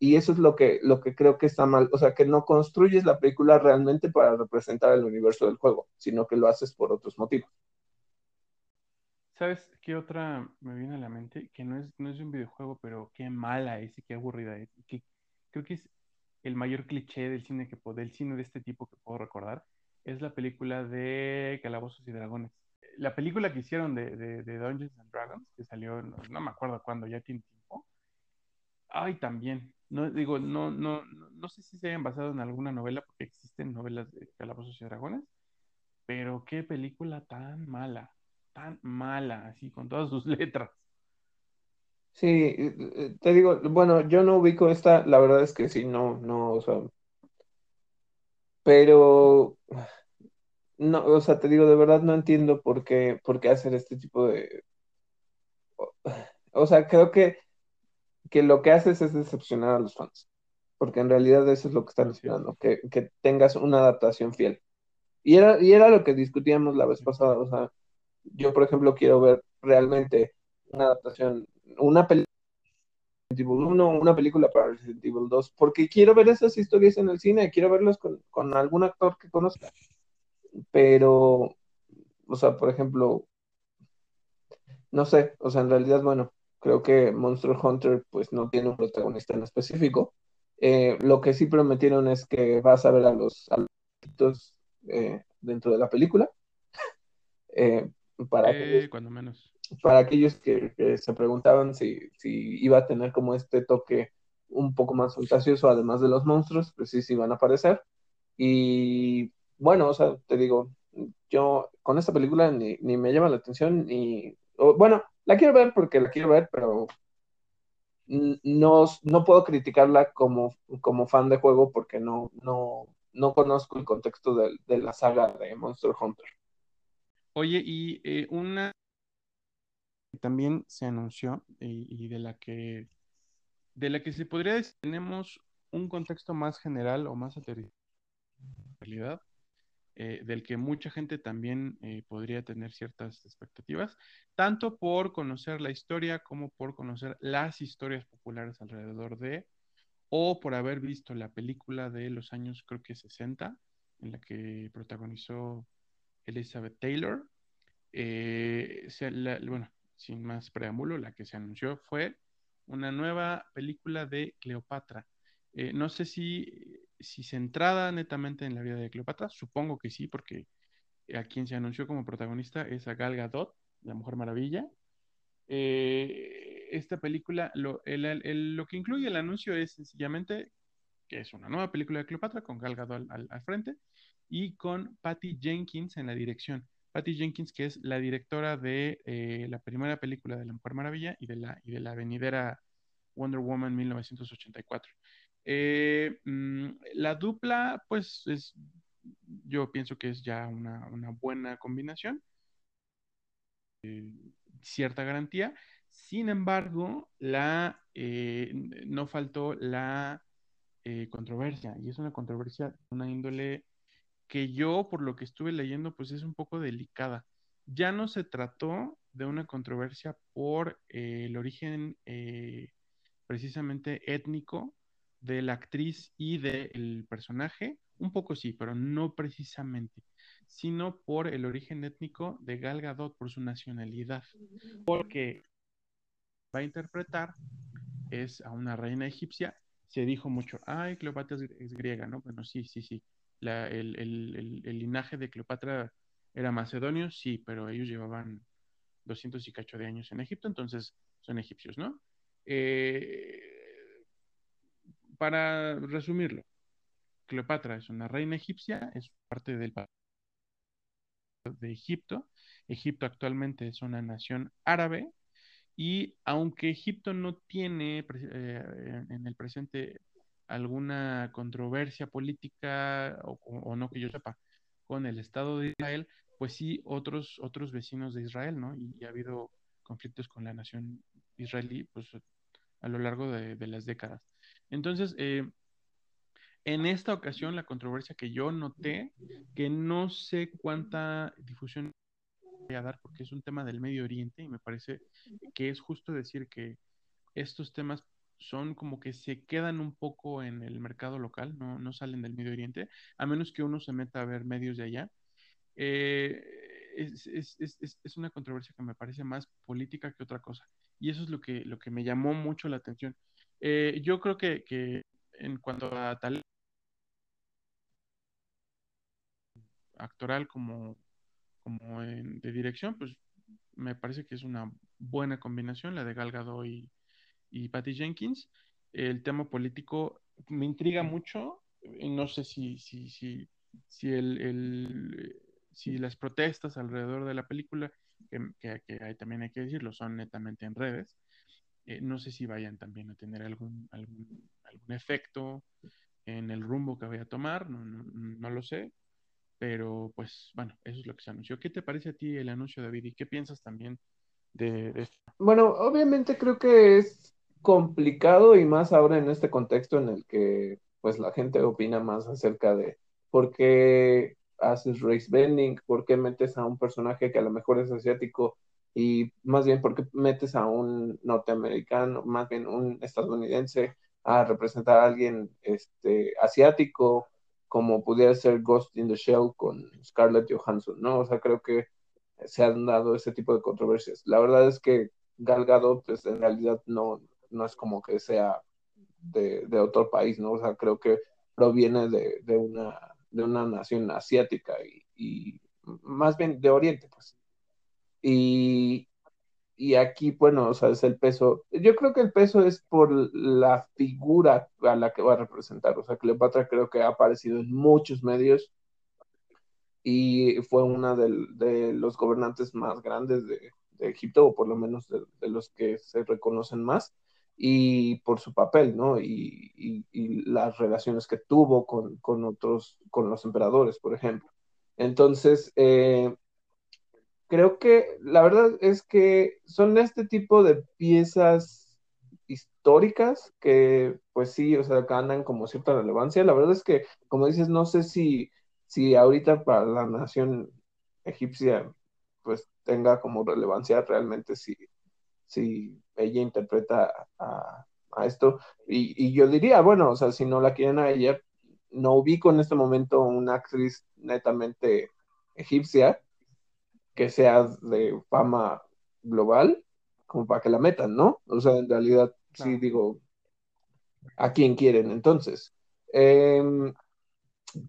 Y eso es lo que, lo que creo que está mal. O sea, que no construyes la película realmente para representar el universo del juego, sino que lo haces por otros motivos. ¿Sabes qué otra me viene a la mente? Que no es, no es un videojuego, pero qué mala es y qué aburrida es. Que creo que es el mayor cliché del cine que del cine de este tipo que puedo recordar. Es la película de Calabozos y Dragones la película que hicieron de, de, de, Dungeons and Dragons, que salió, no, no, me acuerdo cuándo, ya tiene tiempo. Ay, también. No, digo, no, no, no sé si se hayan basado en alguna novela, porque existen novelas de Calabozos y Dragones, pero qué película tan mala, tan mala, así, con todas sus letras. Sí, eh, eh, te digo, bueno, yo no ubico esta, la verdad es que sí, no, no, o sea, pero no, o sea, te digo, de verdad no entiendo por qué, por qué hacer este tipo de... O sea, creo que, que lo que haces es decepcionar a los fans, porque en realidad eso es lo que están esperando, que, que tengas una adaptación fiel. Y era, y era lo que discutíamos la vez pasada, o sea, yo por ejemplo quiero ver realmente una adaptación, una película Resident Evil 1, una película para Resident Evil 2, porque quiero ver esas historias en el cine, quiero verlas con, con algún actor que conozca pero, o sea, por ejemplo, no sé, o sea, en realidad, bueno, creo que Monster Hunter pues no tiene un protagonista en específico. Eh, lo que sí prometieron es que vas a ver a los, a los eh, dentro de la película. Eh, para, aquellos, cuando menos. para aquellos que, que se preguntaban si, si, iba a tener como este toque un poco más fantasioso, además de los monstruos, pues sí, sí van a aparecer. Y bueno, o sea, te digo, yo con esta película ni, ni me llama la atención, ni, bueno, la quiero ver porque la quiero ver, pero no, no puedo criticarla como, como fan de juego porque no, no, no conozco el contexto de, de la saga de Monster Hunter. Oye, y eh, una también se anunció y, y, de la que de la que se podría decir tenemos un contexto más general o más aterrizado realidad eh, del que mucha gente también eh, podría tener ciertas expectativas, tanto por conocer la historia como por conocer las historias populares alrededor de, o por haber visto la película de los años, creo que 60, en la que protagonizó Elizabeth Taylor. Eh, bueno, sin más preámbulo, la que se anunció fue una nueva película de Cleopatra. No sé si si centrada netamente en la vida de Cleopatra, supongo que sí, porque a quien se anunció como protagonista es a Gal Gadot, la Mujer Maravilla. Eh, esta película, lo, que incluye el anuncio es sencillamente que es una nueva película de Cleopatra con Gal Gadot al frente y con Patty Jenkins en la dirección. Patty Jenkins, que es la directora de eh, la primera película de La Mujer Maravilla y de la, y de la venidera Wonder Woman 1984. Eh, mm, la dupla, pues, es yo pienso que es ya una, buena combinación, eh, cierta garantía. Sin embargo, eh, no faltó la controversia, y es una controversia de una índole que yo, por lo que estuve leyendo, pues es un poco delicada. Ya no se trató de una controversia por el origen precisamente étnico de la actriz y del personaje, un poco sí, pero no precisamente, sino por el origen étnico de Gal Gadot, por su nacionalidad, porque va a interpretar es a una reina egipcia. Se dijo mucho, ay, Cleopatra es, griega, ¿no? Bueno, sí, sí, sí. el, linaje de Cleopatra era macedonio, sí, pero ellos llevaban 200 y cacho de años en Egipto, entonces son egipcios, ¿no? Eh, para resumirlo, Cleopatra es una reina egipcia, es parte del de Egipto. Egipto actualmente es una nación árabe y aunque Egipto no tiene eh, en el presente alguna controversia política o, no que yo sepa con el Estado de Israel, pues sí otros otros vecinos de Israel, ¿no? Y, ha habido conflictos con la nación israelí, pues a lo largo de las décadas. Entonces, eh, en esta ocasión, la controversia que yo noté, que no sé cuánta difusión voy a dar porque es un tema del Medio Oriente y me parece que es justo decir que estos temas son como que se quedan un poco en el mercado local, no, salen del Medio Oriente, a menos que uno se meta a ver medios de allá. Eh, es, es, una controversia que me parece más política que otra cosa. Y eso es lo que, lo que me llamó mucho la atención. Eh, yo creo que, en cuanto a tal actoral como, como de dirección, pues me parece que es una buena combinación, la de Gal Gadot y, y Patty Jenkins. El tema político me intriga mucho, no sé si, si, si, si, el, si las protestas alrededor de la película, que, que, también hay que decirlo, son netamente en redes, eh, no sé si vayan también a tener algún, algún, algún, efecto en el rumbo que voy a tomar, no, no, lo sé, pero pues bueno, eso es lo que se anunció. ¿Qué te parece a ti el anuncio, David? ¿Y qué piensas también de, de esto? Bueno, obviamente creo que es complicado y más ahora en este contexto en el que pues la gente opina más acerca de por qué haces race bending, por qué metes a un personaje que a lo mejor es asiático y más bien porque metes a un norteamericano, más bien un estadounidense a representar a alguien este, asiático, como pudiera ser Ghost in the Shell con Scarlett Johansson, ¿no? O sea, creo que se han dado ese tipo de controversias. La verdad es que Gal Gadot, pues, en realidad no, no es como que sea de, otro país, ¿no? O sea, creo que proviene de, de, una, de una nación asiática y, y más bien de Oriente, pues. Y, y aquí, bueno, o sea, es el peso. Yo creo que el peso es por la figura a la que va a representar. O sea, Cleopatra creo que ha aparecido en muchos medios y fue una de, los gobernantes más grandes de, Egipto, o por lo menos de, los que se reconocen más, y por su papel, ¿no? Y, las relaciones que tuvo con, con, otros, con los emperadores, por ejemplo. Entonces, eh, creo que la verdad es que son este tipo de piezas históricas que pues sí, o sea, ganan como cierta relevancia. La verdad es que, como dices, no sé si, si ahorita para la nación egipcia pues tenga como relevancia realmente si, si ella interpreta a, esto. Y, y, yo diría, bueno, o sea, si no la quieren a ella, no ubico en este momento una actriz netamente egipcia que sea de fama global, como para que la metan, ¿no? O sea, en realidad, sí digo, ¿a quién quieren entonces? Em,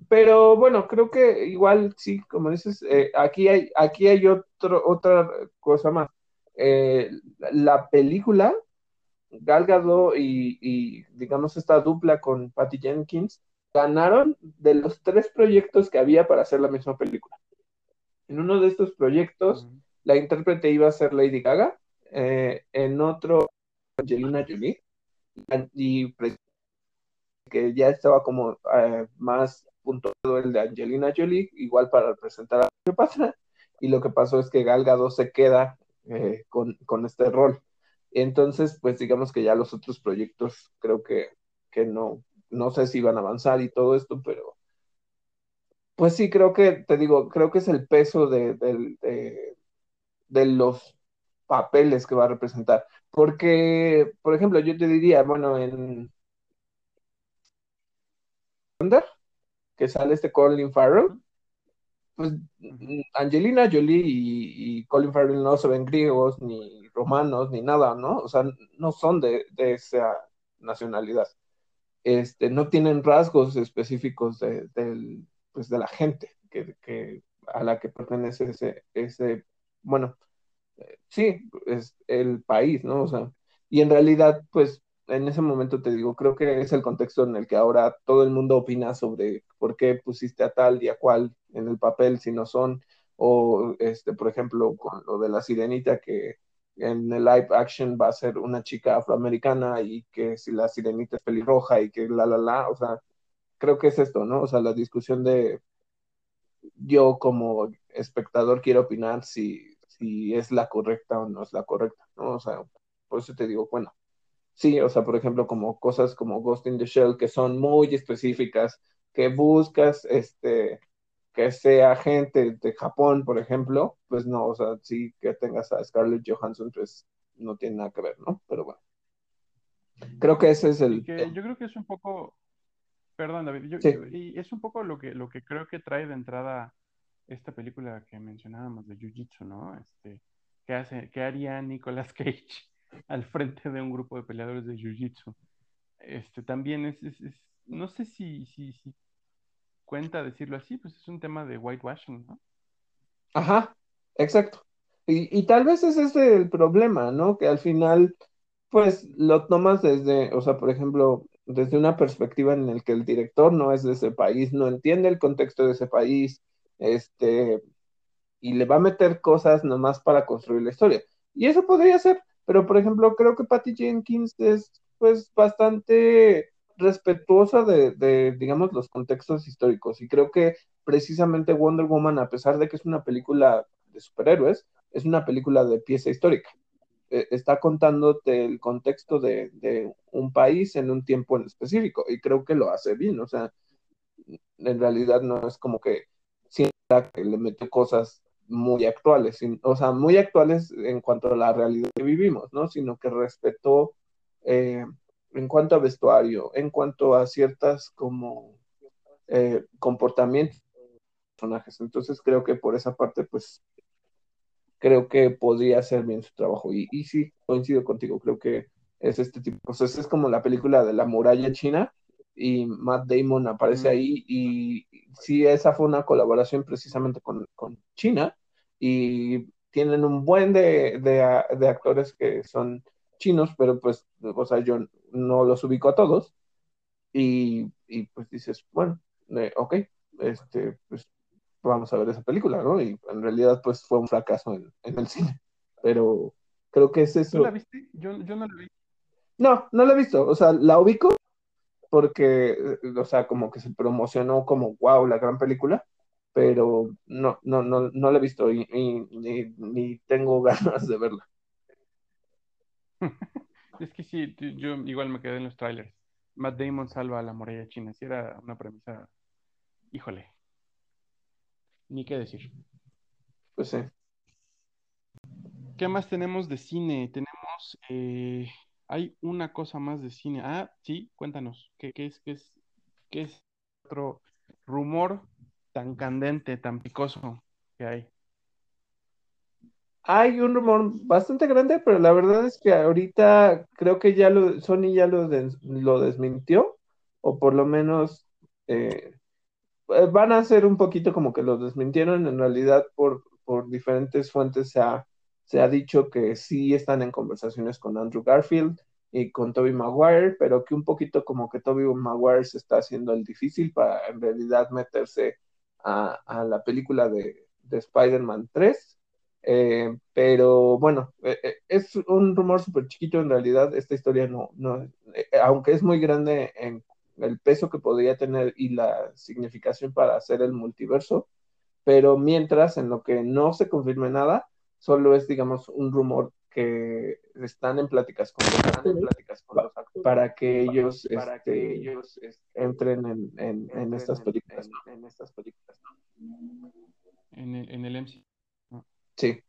pero bueno, creo que igual, sí, como dices, eh, aquí hay, aquí hay otro, otra cosa más. Eh, la película, Gal Gadot y, y, digamos esta dupla con Patty Jenkins, ganaron de los tres proyectos que había para hacer la misma película. En uno de estos proyectos, la intérprete iba a ser Lady Gaga, eh, en otro, Angelina Jolie, y que ya estaba como eh, más puntuado el de Angelina Jolie, igual para representar a Cleopatra, y lo que pasó es que Gal Gadot se queda eh, con, con, este rol. Entonces, pues digamos que ya los otros proyectos creo que, que no, no sé si van a avanzar y todo esto, pero pues sí, creo que, te digo, creo que es el peso de, de, de los papeles que va a representar. Porque, por ejemplo, yo te diría, bueno, en que sale este Colin Farrell, pues Angelina Jolie y, Colin Farrell no se ven griegos, ni romanos, ni nada, ¿no? O sea, no son de, esa nacionalidad. Este, no tienen rasgos específicos de, pues, de la gente que, a la que pertenece ese, ese bueno, eh, sí, es el país, ¿no? O sea, y en realidad, pues en ese momento te digo, creo que es el contexto en el que ahora todo el mundo opina sobre por qué pusiste a tal y a cual en el papel si no son, o este, por ejemplo, con lo de la sirenita que en el live action va a ser una chica afroamericana y que si la sirenita es pelirroja y que la la la, o sea, creo que es esto, ¿no? O sea, la discusión de yo como espectador quiero opinar si, si es la correcta o no es la correcta, ¿no? O sea, por eso te digo, bueno, Sí, o sea, por ejemplo, como cosas como Ghost in the Shell, que son muy específicas, que buscas este, que sea gente de Japón, por ejemplo, pues no, o sea, sí que tengas a Scarlett Johansson, pues no tiene nada que ver, ¿no? Pero bueno. Creo que ese es el... yo creo que es un poco, perdón David, y es un poco lo que, lo que creo que trae de entrada esta película que mencionábamos de Jiu-Jitsu, ¿no? Este, ¿qué, hace, ¿Qué haría Nicolas Cage al frente de un grupo de peleadores de Jiu-Jitsu. Este, también es, no sé si, si, si, cuenta decirlo así, pues es un tema de whitewashing, ¿no? Ajá, exacto. Y, y tal vez ese es el problema, ¿no? Que al final, pues lo tomas desde, o sea, por ejemplo, desde una perspectiva en el que el director no es de ese país, no entiende el contexto de ese país, este, y le va a meter cosas nomás para construir la historia. Y eso podría ser, pero por ejemplo, creo que Patty Jenkins es pues bastante respetuosa de, digamos, los contextos históricos. Y creo que precisamente Wonder Woman, a pesar de que es una película de superhéroes, es una película de pieza histórica. E, está contándote el contexto de, un país en un tiempo en específico. Y creo que lo hace bien. O sea, en realidad no es como que sienta que le mete cosas muy actuales, o sea, muy actuales en cuanto a la realidad que vivimos, ¿no? Sino que respetó eh, en cuanto a vestuario, en cuanto a ciertas como eh, comportamientos personajes. Entonces creo que por esa parte, pues, creo que podría hacer bien su trabajo. Y, y sí, coincido contigo, creo que es este tipo, pues es como la película de la muralla china, y Matt Damon aparece ahí y sí, esa fue una colaboración precisamente con, China y tienen un buen de, de, actores que son chinos, pero pues, o sea, yo no los ubico a todos y, y pues dices, bueno, eh, ok, este, pues vamos a ver esa película, ¿no? Y en realidad pues fue un fracaso en, el cine, pero creo que es eso. ¿Tú la viste? Yo, yo no la vi. No, no la he visto, o sea, la ubico, porque, o sea, como que se promocionó como, wow, la gran película, pero no, no, no, no la he visto y, ni, tengo ganas de verla. es que sí, yo igual me quedé en los trailers. Matt Damon salva a la muralla china, si era una premisa, híjole, ni qué decir. Pues sí. ¿Qué más tenemos de cine? Tenemos eh, hay una cosa más de cine. Ah, sí, cuéntanos. ¿Qué, es, qué es, qué es otro rumor tan candente, tan picoso que hay? Hay un rumor bastante grande, pero la verdad es que ahorita creo que ya lo, Sony ya lo, lo desmintió, o por lo menos eh, van a ser un poquito como que lo desmintieron. En realidad, por, por diferentes fuentes se ha se ha dicho que sí están en conversaciones con Andrew Garfield y con Toby Maguire, pero que un poquito como que Toby Maguire se está haciendo el difícil para en realidad meterse a, la película de, Spider-Man 3. Eh, pero bueno, eh, eh, es un rumor súper chiquito en realidad. Esta historia no, no aunque es muy grande en, el peso que podría tener y la significación para hacer el multiverso, pero mientras en lo que no se confirme nada, solo es, digamos, un rumor que están en pláticas con los actores, para que ellos, para este, que ellos este, entren en, en, en, estas películas. En, estas películas. En el, en el MC. Sí.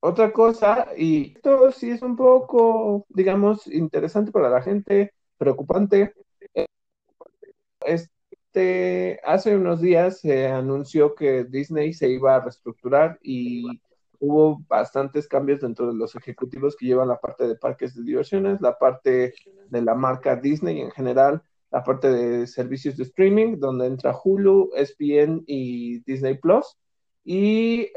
Otra cosa, y esto sí es un poco, digamos, interesante para la gente, preocupante. Este, hace unos días se anunció que Disney se iba a reestructurar y hubo bastantes cambios dentro de los ejecutivos que llevan la parte de parques de diversiones, la parte de la marca Disney en general, la parte de servicios de streaming, donde entra Hulu, ESPN y Disney Plus. Y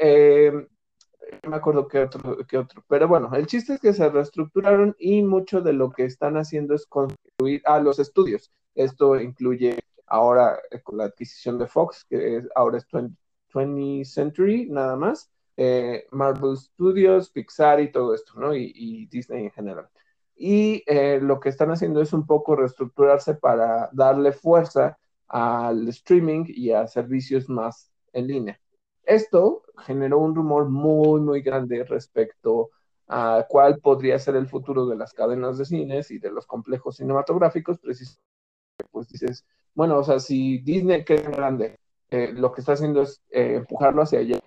no me acuerdo qué otro, qué otro. Pero bueno, el chiste es que se reestructuraron y mucho de lo que están haciendo es construir a los estudios. Esto incluye ahora eh, con la adquisición de Fox, que ahora es 20, 20 Century nada más, eh, Marvel Studios, Pixar y todo esto, ¿no? Y, Disney en general. Y eh, lo que están haciendo es un poco reestructurarse para darle fuerza al streaming y a servicios más en línea. Esto generó un rumor muy, muy grande respecto a cuál podría ser el futuro de las cadenas de cines y de los complejos cinematográficos, precisamente, pues dices, bueno, o sea, si Disney queda grande, eh, lo que está haciendo es empujarlo hacia allá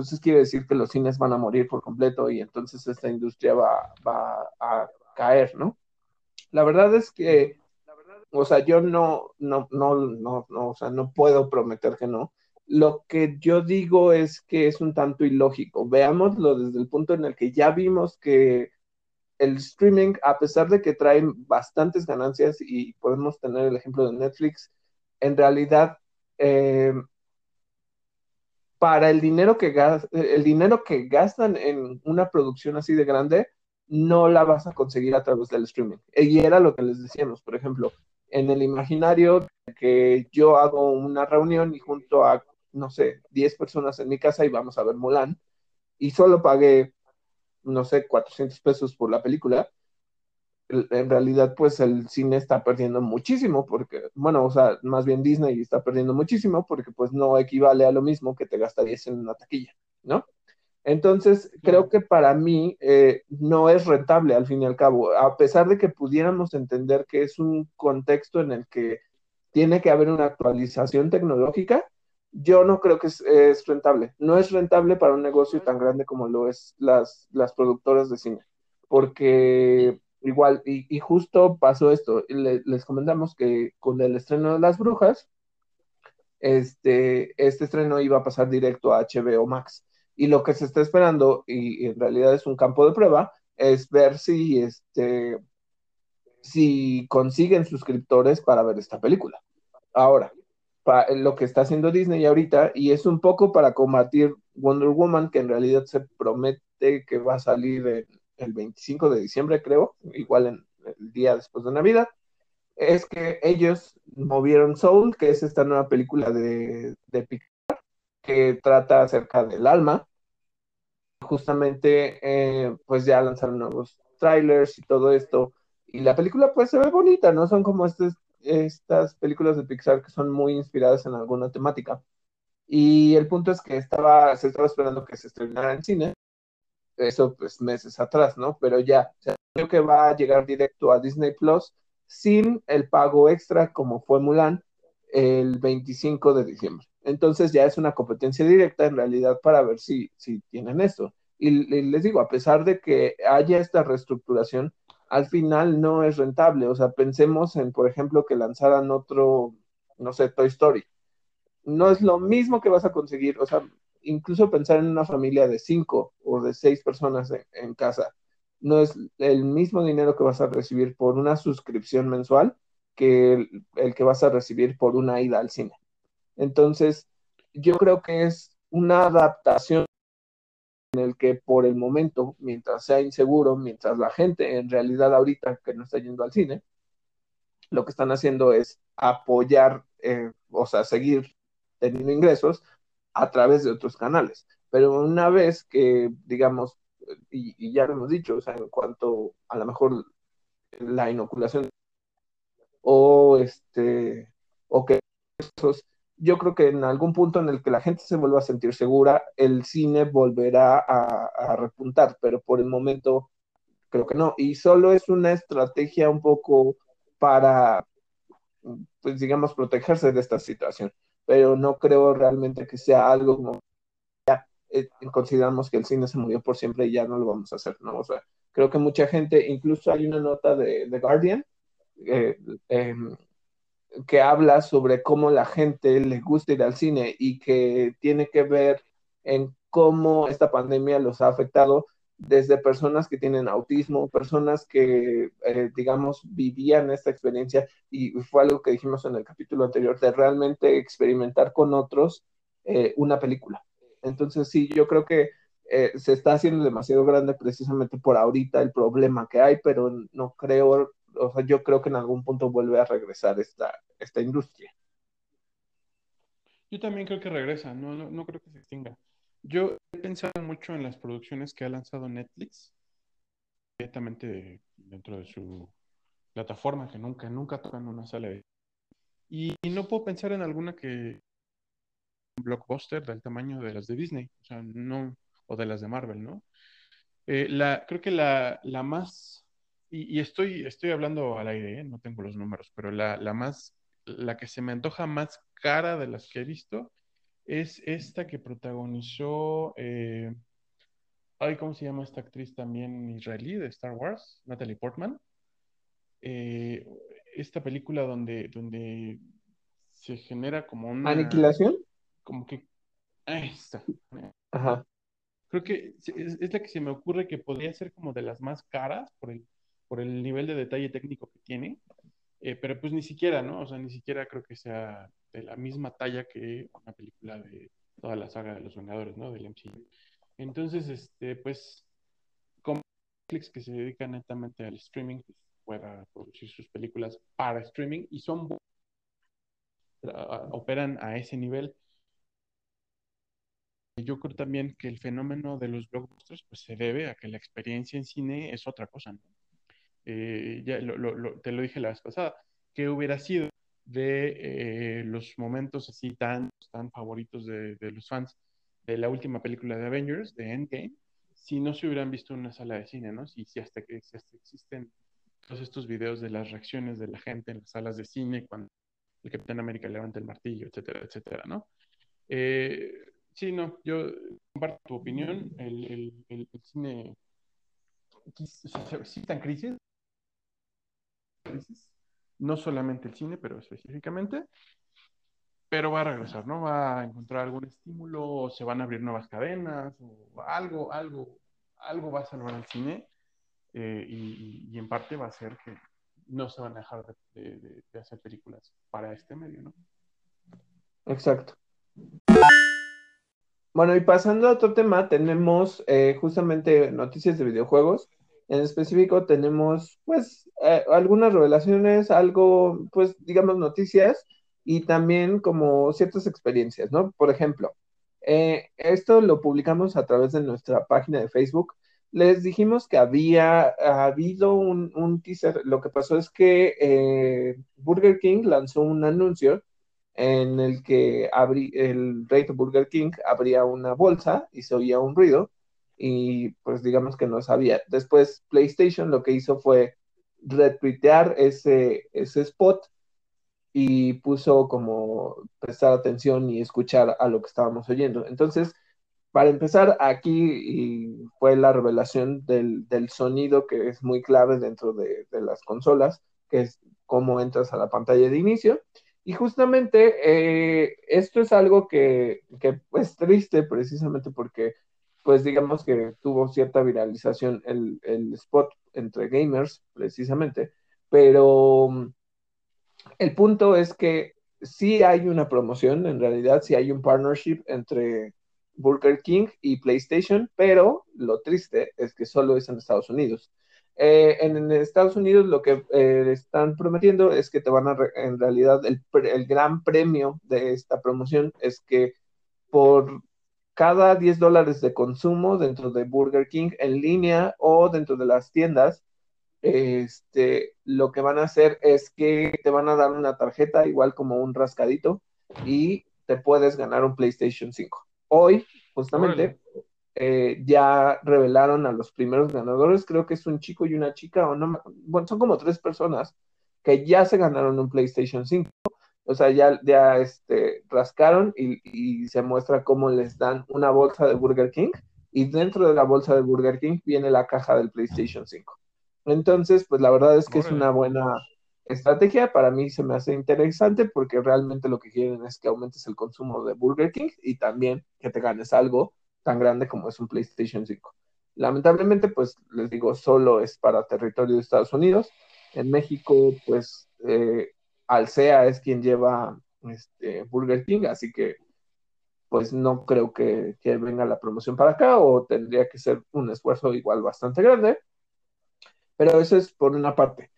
entonces quiere decir que los cines van a morir por completo y entonces esta industria va, a caer, ¿no? La verdad es que, o sea, yo no, no, no, no, no, o sea, no puedo prometer que no. Lo que yo digo es que es un tanto ilógico. Veámoslo desde el punto en el que ya vimos que el streaming, a pesar de que trae bastantes ganancias y podemos tener el ejemplo de Netflix, en realidad eh, para el dinero que el dinero que gastan en una producción así de grande, no la vas a conseguir a través del streaming. Y era lo que les decíamos, por ejemplo, en el imaginario que yo hago una reunión y junto a, no sé, 10 personas en mi casa y vamos a ver Mulan, y solo pagué, no sé, 400 pesos por la película, en realidad pues el cine está perdiendo muchísimo porque, bueno, o sea, más bien Disney está perdiendo muchísimo porque pues no equivale a lo mismo que te gastarías en una taquilla, ¿no? Entonces, creo que para mí eh, no es rentable al fin y al cabo, a pesar de que pudiéramos entender que es un contexto en el que tiene que haber una actualización tecnológica, yo no creo que es, es rentable. No es rentable para un negocio tan grande como lo es las, las productoras de cine, porque igual, y, justo pasó esto, les comentamos que con el estreno de Las Brujas, este, este estreno iba a pasar directo a HBO Max. Y lo que se está esperando, y, en realidad es un campo de prueba, es ver si, este, si consiguen suscriptores para ver esta película. Ahora, lo que está haciendo Disney ahorita, y es un poco para combatir Wonder Woman, que en realidad se promete que va a salir en el 25 de diciembre, creo, igual en el día después de Navidad, es que ellos movieron Soul, que es esta nueva película de, de Pixar, que trata acerca del alma. Justamente, eh, pues ya lanzaron nuevos trailers y todo esto. Y la película, pues se ve bonita, ¿no? Son como estas, estas películas de Pixar que son muy inspiradas en alguna temática. Y el punto es que estaba, se estaba esperando que se estrenara en cine eso pues meses atrás, ¿no? Pero ya, creo que va a llegar directo a Disney Plus sin el pago extra como fue Mulan el 25 de diciembre. Entonces ya es una competencia directa en realidad para ver si, si tienen esto. Y, les digo, a pesar de que haya esta reestructuración, al final no es rentable. O sea, pensemos en, por ejemplo, que lanzaran otro, no sé, Toy Story. No es lo mismo que vas a conseguir. O sea, incluso pensar en una familia de cinco o de seis personas en, casa, no es el mismo dinero que vas a recibir por una suscripción mensual que el, que vas a recibir por una ida al cine. Entonces, yo creo que es una adaptación en el que por el momento, mientras sea inseguro, mientras la gente en realidad ahorita que no está yendo al cine, lo que están haciendo es apoyar, eh, o sea, seguir teniendo ingresos a través de otros canales. Pero una vez que, digamos, y, ya lo hemos dicho, o sea, en cuanto a lo mejor la inoculación o este, o que yo creo que en algún punto en el que la gente se vuelva a sentir segura, el cine volverá a, repuntar, pero por el momento creo que no. Y solo es una estrategia un poco para, pues digamos, protegerse de esta situación, pero no creo realmente que sea algo como ya eh, consideramos que el cine se murió por siempre y ya no lo vamos a hacer, ¿no? O sea, creo que mucha gente, incluso hay una nota de The Guardian, eh, em, que habla sobre cómo la gente le gusta ir al cine y que tiene que ver en cómo esta pandemia los ha afectado desde personas que tienen autismo, personas que, eh, digamos, vivían esta experiencia y fue algo que dijimos en el capítulo anterior, de realmente experimentar con otros eh, una película. Entonces, sí, yo creo que eh, se está haciendo demasiado grande precisamente por ahorita el problema que hay, pero no creo o sea, yo creo que en algún punto vuelve a regresar esta, esta industria. Yo también creo que regresa, no, no, creo que se extinga. Yo he pensado mucho en las producciones que ha lanzado Netflix, directamente dentro de su plataforma, que nunca, nunca tocan una sala de... Y, no puedo pensar en alguna que blockbuster del tamaño de las de Disney, o sea, no, o de las de Marvel, ¿no? Eh, la, creo que la, la más y, estoy, estoy hablando al aire, ¿eh? no tengo los números, pero la, más, la que se me antoja más cara de las que he visto es esta que protagonizó, eh, ay, ¿cómo se llama esta actriz también israelí de Star Wars? Natalie Portman. Eh, esta película donde, donde se genera como una... ¿Aniquilación? Como que... Ahí está. Ajá. Creo que es, es, la que se me ocurre que podría ser como de las más caras por el por el nivel de detalle técnico que tiene, eh, pero pues ni siquiera, ¿no? O sea, ni siquiera creo que sea de la misma talla que una película de toda la saga de los Vengadores, ¿no? Del MCU. Entonces, este, pues, como Netflix que se dedica netamente al streaming, pues, pueda producir sus películas para streaming y son operan a ese nivel. Yo creo también que el fenómeno de los blockbusters pues se debe a que la experiencia en cine es otra cosa, ¿no? Eh, ya te lo dije la vez pasada, que hubiera sido de eh, los momentos así tan, tan favoritos de, los fans de la última película de Avengers, de Endgame, si no se hubieran visto en una sala de cine, ¿no? Si, si, hasta, que, si hasta existen todos estos videos de las reacciones de la gente en las salas de cine cuando el Capitán América levanta el martillo, etcétera, etcétera, ¿no? Eh, sí, no, yo comparto tu opinión, el, el, el, cine sí está en crisis, no solamente el cine, pero específicamente, pero va a regresar, ¿no? Va a encontrar algún estímulo, se van a abrir nuevas cadenas, o algo, algo, algo va a salvar al cine, eh, y, en parte va a ser que no se van a dejar de, hacer películas para este medio, ¿no? Exacto. Bueno, y pasando a otro tema, tenemos eh, justamente noticias de videojuegos. En específico tenemos pues eh, algunas revelaciones, algo pues digamos noticias y también como ciertas experiencias, ¿no? Por ejemplo, eh, esto lo publicamos a través de nuestra página de Facebook. Les dijimos que había habido un, teaser. Lo que pasó es que eh, Burger King lanzó un anuncio en el que el rey de Burger King abría una bolsa y se oía un ruido y pues digamos que no sabía. Después PlayStation lo que hizo fue retuitear ese, ese spot y puso como prestar atención y escuchar a lo que estábamos oyendo. Entonces, para empezar, aquí fue la revelación del, sonido que es muy clave dentro de, las consolas, que es cómo entras a la pantalla de inicio. Y justamente eh, esto es algo que, que es triste precisamente porque pues digamos que tuvo cierta viralización el, spot entre gamers, precisamente, pero mm, el punto es que sí hay una promoción, en realidad sí hay un partnership entre Burger King y PlayStation, pero lo triste es que solo es en Estados Unidos. Eh, en, Estados Unidos lo que eh, están prometiendo es que te van a, en realidad, el, el gran premio de esta promoción es que por cada 10 dólares de consumo dentro de Burger King en línea o dentro de las tiendas, este, lo que van a hacer es que te van a dar una tarjeta, igual como un rascadito, y te puedes ganar un PlayStation 5. Hoy, justamente, eh, ya revelaron a los primeros ganadores, creo que es un chico y una chica, o no, bueno, son como tres personas que ya se ganaron un PlayStation 5. O sea, ya, ya este, rascaron y, y se muestra cómo les dan una bolsa de Burger King y dentro de la bolsa de Burger King viene la caja del PlayStation 5. Entonces, pues la verdad es que es una buena estrategia. Para mí se me hace interesante porque realmente lo que quieren es que aumentes el consumo de Burger King y también que te ganes algo tan grande como es un PlayStation 5. Lamentablemente, pues les digo, solo es para territorio de Estados Unidos. En México, pues eh, Alsea es quien lleva este, Burger King, así que pues no creo que, que, venga la promoción para acá o tendría que ser un esfuerzo igual bastante grande. Pero eso es por una parte.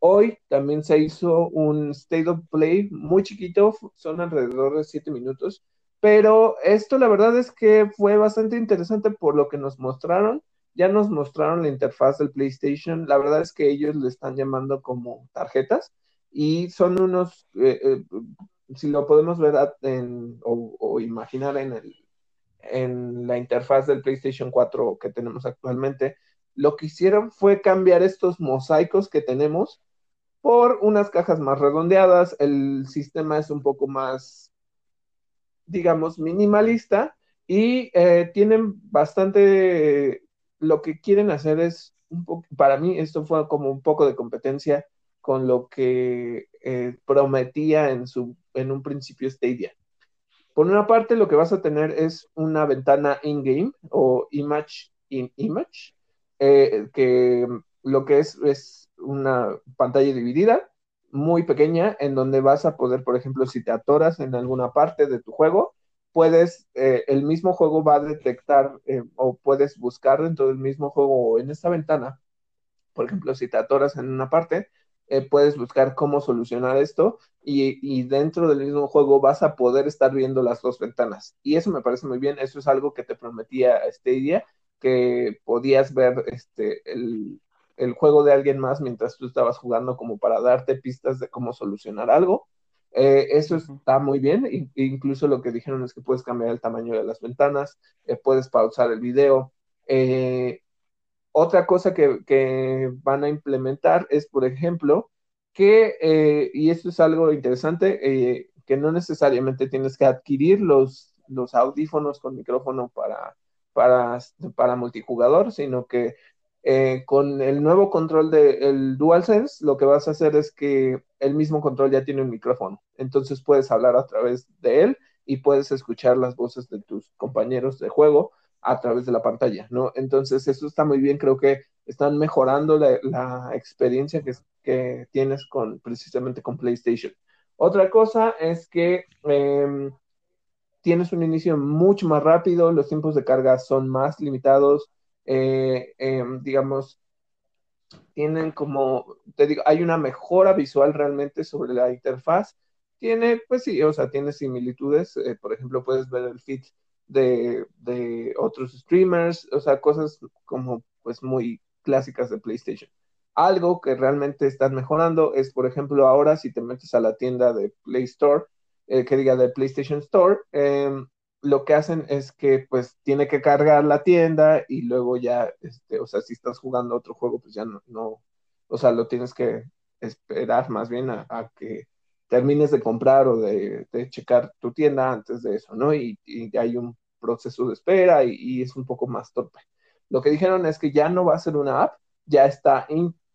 Hoy también se hizo un State of Play muy chiquito, son alrededor de siete minutos, pero esto la verdad es que fue bastante interesante por lo que nos mostraron. Ya nos mostraron la interfaz del PlayStation. La verdad es que ellos le están llamando como tarjetas y son unos, eh, eh, si lo podemos ver o, imaginar en, el, en la interfaz del PlayStation 4 que tenemos actualmente, lo que hicieron fue cambiar estos mosaicos que tenemos por unas cajas más redondeadas. El sistema es un poco más, digamos, minimalista y eh, tienen bastante, lo que quieren hacer es, un poco, para mí esto fue como un poco de competencia con lo que eh, prometía en, su, en un principio Stadia. Por una parte, lo que vas a tener es una ventana in-game o image in image, eh, que lo que es es una pantalla dividida, muy pequeña, en donde vas a poder, por ejemplo, si te atoras en alguna parte de tu juego, puedes, eh, el mismo juego va a detectar o puedes buscar dentro del mismo juego o en esta ventana, por ejemplo, si te atoras en una parte, puedes buscar cómo solucionar esto y, y, dentro del mismo juego vas a poder estar viendo las dos ventanas. Y eso me parece muy bien, eso es algo que te prometía Stadia que podías ver este, el, el, juego de alguien más mientras tú estabas jugando como para darte pistas de cómo solucionar algo. Eh, eso está muy bien, incluso lo que dijeron es que puedes cambiar el tamaño de las ventanas, eh, puedes pausar el video. Eh, otra cosa que, van a implementar es, por ejemplo, que, y esto es algo interesante, que no necesariamente tienes que adquirir los, audífonos con micrófono para, para, para multijugador, sino que eh, con el nuevo control del DualSense, lo que vas a hacer es que el mismo control ya tiene un micrófono. Entonces puedes hablar a través de él y puedes escuchar las voces de tus compañeros de juego a través de la pantalla, ¿no? Entonces eso está muy bien, creo que están mejorando la, experiencia que, tienes con precisamente con PlayStation. Otra cosa es que eh, tienes un inicio mucho más rápido, los tiempos de carga son más limitados, eh, eh, digamos, tienen como, te digo, hay una mejora visual realmente sobre la interfaz. Tiene, pues sí, o sea, tiene similitudes. Eh, por ejemplo, puedes ver el feed de, de, otros streamers, o sea, cosas como, pues, muy clásicas de PlayStation. Algo que realmente están mejorando es, por ejemplo, ahora si te metes a la tienda de Play Store, eh, que diga de PlayStation Store, em, lo que hacen es que pues tiene que cargar la tienda y luego ya, este, o sea, si estás jugando otro juego, pues ya no, no o sea, lo tienes que esperar más bien a, que termines de comprar o de, checar tu tienda antes de eso, ¿no? Y, hay un proceso de espera y, es un poco más torpe. Lo que dijeron es que ya no va a ser una app, ya está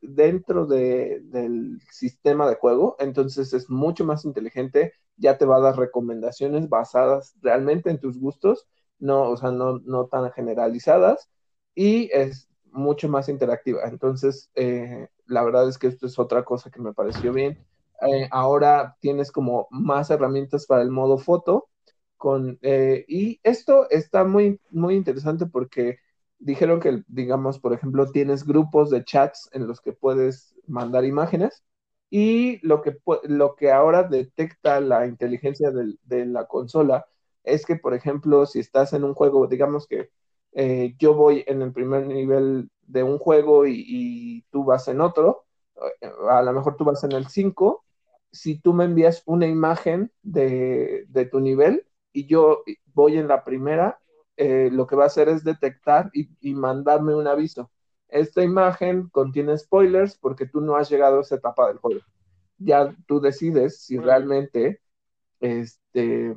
dentro de, del sistema de juego, entonces es mucho más inteligente, ya te va a dar recomendaciones basadas realmente en tus gustos, no, o sea, no, no tan generalizadas, y es mucho más interactiva. Entonces, eh, la verdad es que esto es otra cosa que me pareció bien. Eh, ahora tienes como más herramientas para el modo foto, con, eh, y esto está muy, muy interesante porque dijeron que, digamos, por ejemplo, tienes grupos de chats en los que puedes mandar imágenes y lo que, lo que ahora detecta la inteligencia de, de la consola es que, por ejemplo, si estás en un juego, digamos que eh, yo voy en el primer nivel de un juego y, tú vas en otro, eh, a lo mejor tú vas en el 5, si tú me envías una imagen de, tu nivel y yo voy en la primera, eh, lo que va a hacer es detectar y, y, mandarme un aviso. Esta imagen contiene spoilers porque tú no has llegado a esa etapa del juego. Ya tú decides si realmente este,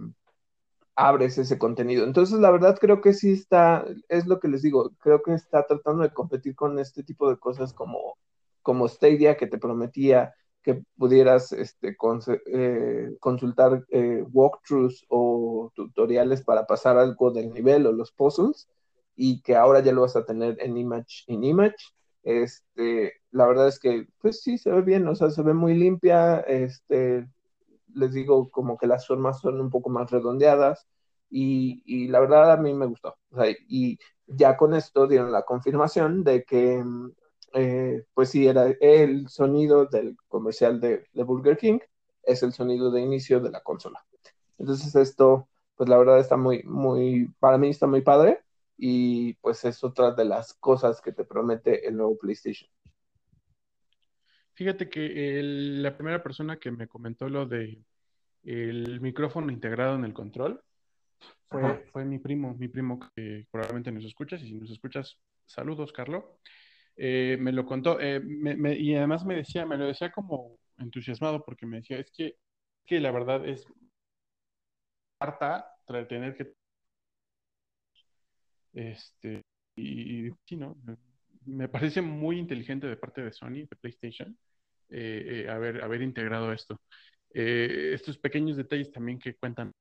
abres ese contenido. Entonces, la verdad creo que sí está, es lo que les digo, creo que está tratando de competir con este tipo de cosas como, como Stadia, que te prometía que pudieras este, eh, consultar eh, walkthroughs o tutoriales para pasar algo del nivel o los puzzles, y que ahora ya lo vas a tener en Image in Image. Este, la verdad es que, pues sí, se ve bien, o sea, se ve muy limpia, este, les digo como que las formas son un poco más redondeadas y, la verdad a mí me gustó. y ya con esto dieron la confirmación de que eh, pues sí, era el sonido del comercial de, Burger King, es el sonido de inicio de la consola. Entonces esto, pues la verdad está muy, muy, para mí está muy padre y pues es otra de las cosas que te promete el nuevo PlayStation. Fíjate que la primera persona que me comentó lo de el micrófono integrado en el control fue, mi primo, mi primo que probablemente nos escuchas y si nos escuchas, saludos, Carlos. Eh, me lo contó eh, y además me decía, me lo decía como entusiasmado porque me decía, es que, que la verdad es harta tener que este y, sí, ¿no? Me parece muy inteligente de parte de Sony, de PlayStation, eh, haber, haber integrado esto. estos pequeños detalles también que cuentan,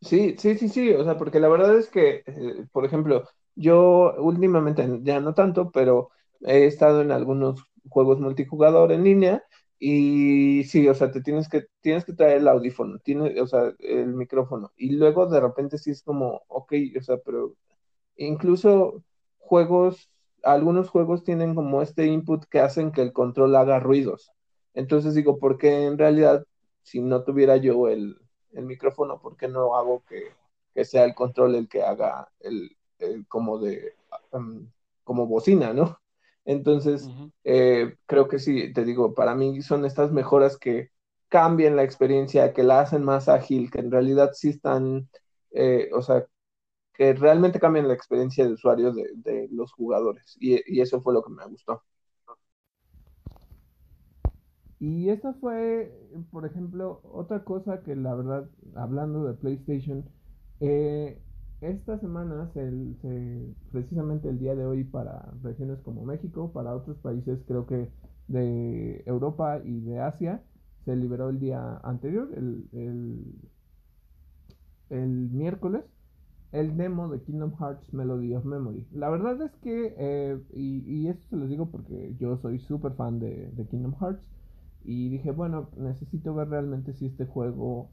Sí, sí, sí, sí, o sea, porque la verdad es que, por ejemplo, yo últimamente, ya no tanto, pero he estado en algunos juegos multijugador en línea y sí, o sea, te tienes que, tienes que traer el audífono, tiene, o sea, el micrófono. Y luego de repente sí es como, ok, o sea, pero incluso juegos, algunos juegos tienen como este input que hacen que el control haga ruidos. Entonces digo, ¿por qué en realidad, si no tuviera yo el, micrófono, ¿por qué no hago que, que sea el control el que haga el, eh, como de, como bocina, ¿no? Entonces, eh, creo que sí, te digo, para mí son estas mejoras que cambian la experiencia, que la hacen más ágil, que en realidad sí están, eh, o sea, que realmente cambian la experiencia de usuario de, los jugadores. Y, eso fue lo que me gustó. Y esta fue, por ejemplo, otra cosa que la verdad, hablando de PlayStation, eh, esta semana, se, precisamente el día de hoy para regiones como México, para otros países creo que de Europa y de Asia, se liberó el día anterior, el, el, miércoles, el demo de Kingdom Hearts Melody of Memory. La verdad es que, eh, y, y, esto se los digo porque yo soy súper fan de Kingdom Hearts, y dije, bueno, necesito ver realmente si este juego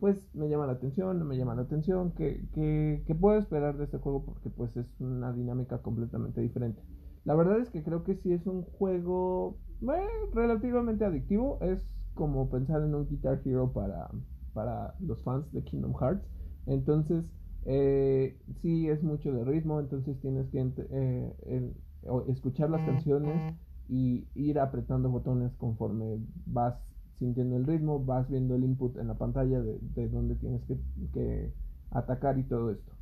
pues me llama la atención, no me llama la atención, ¿qué, puedo esperar de este juego? Porque pues es una dinámica completamente diferente. La verdad es que creo que sí es un juego relativamente adictivo, es como pensar en un Guitar Hero para, para los fans de Kingdom Hearts. Entonces, eh, sí es mucho de ritmo, entonces tienes que eh, escuchar las canciones y ir apretando botones conforme vas sintiendo el ritmo, vas viendo el input en la pantalla de, de donde tienes que, atacar y todo esto.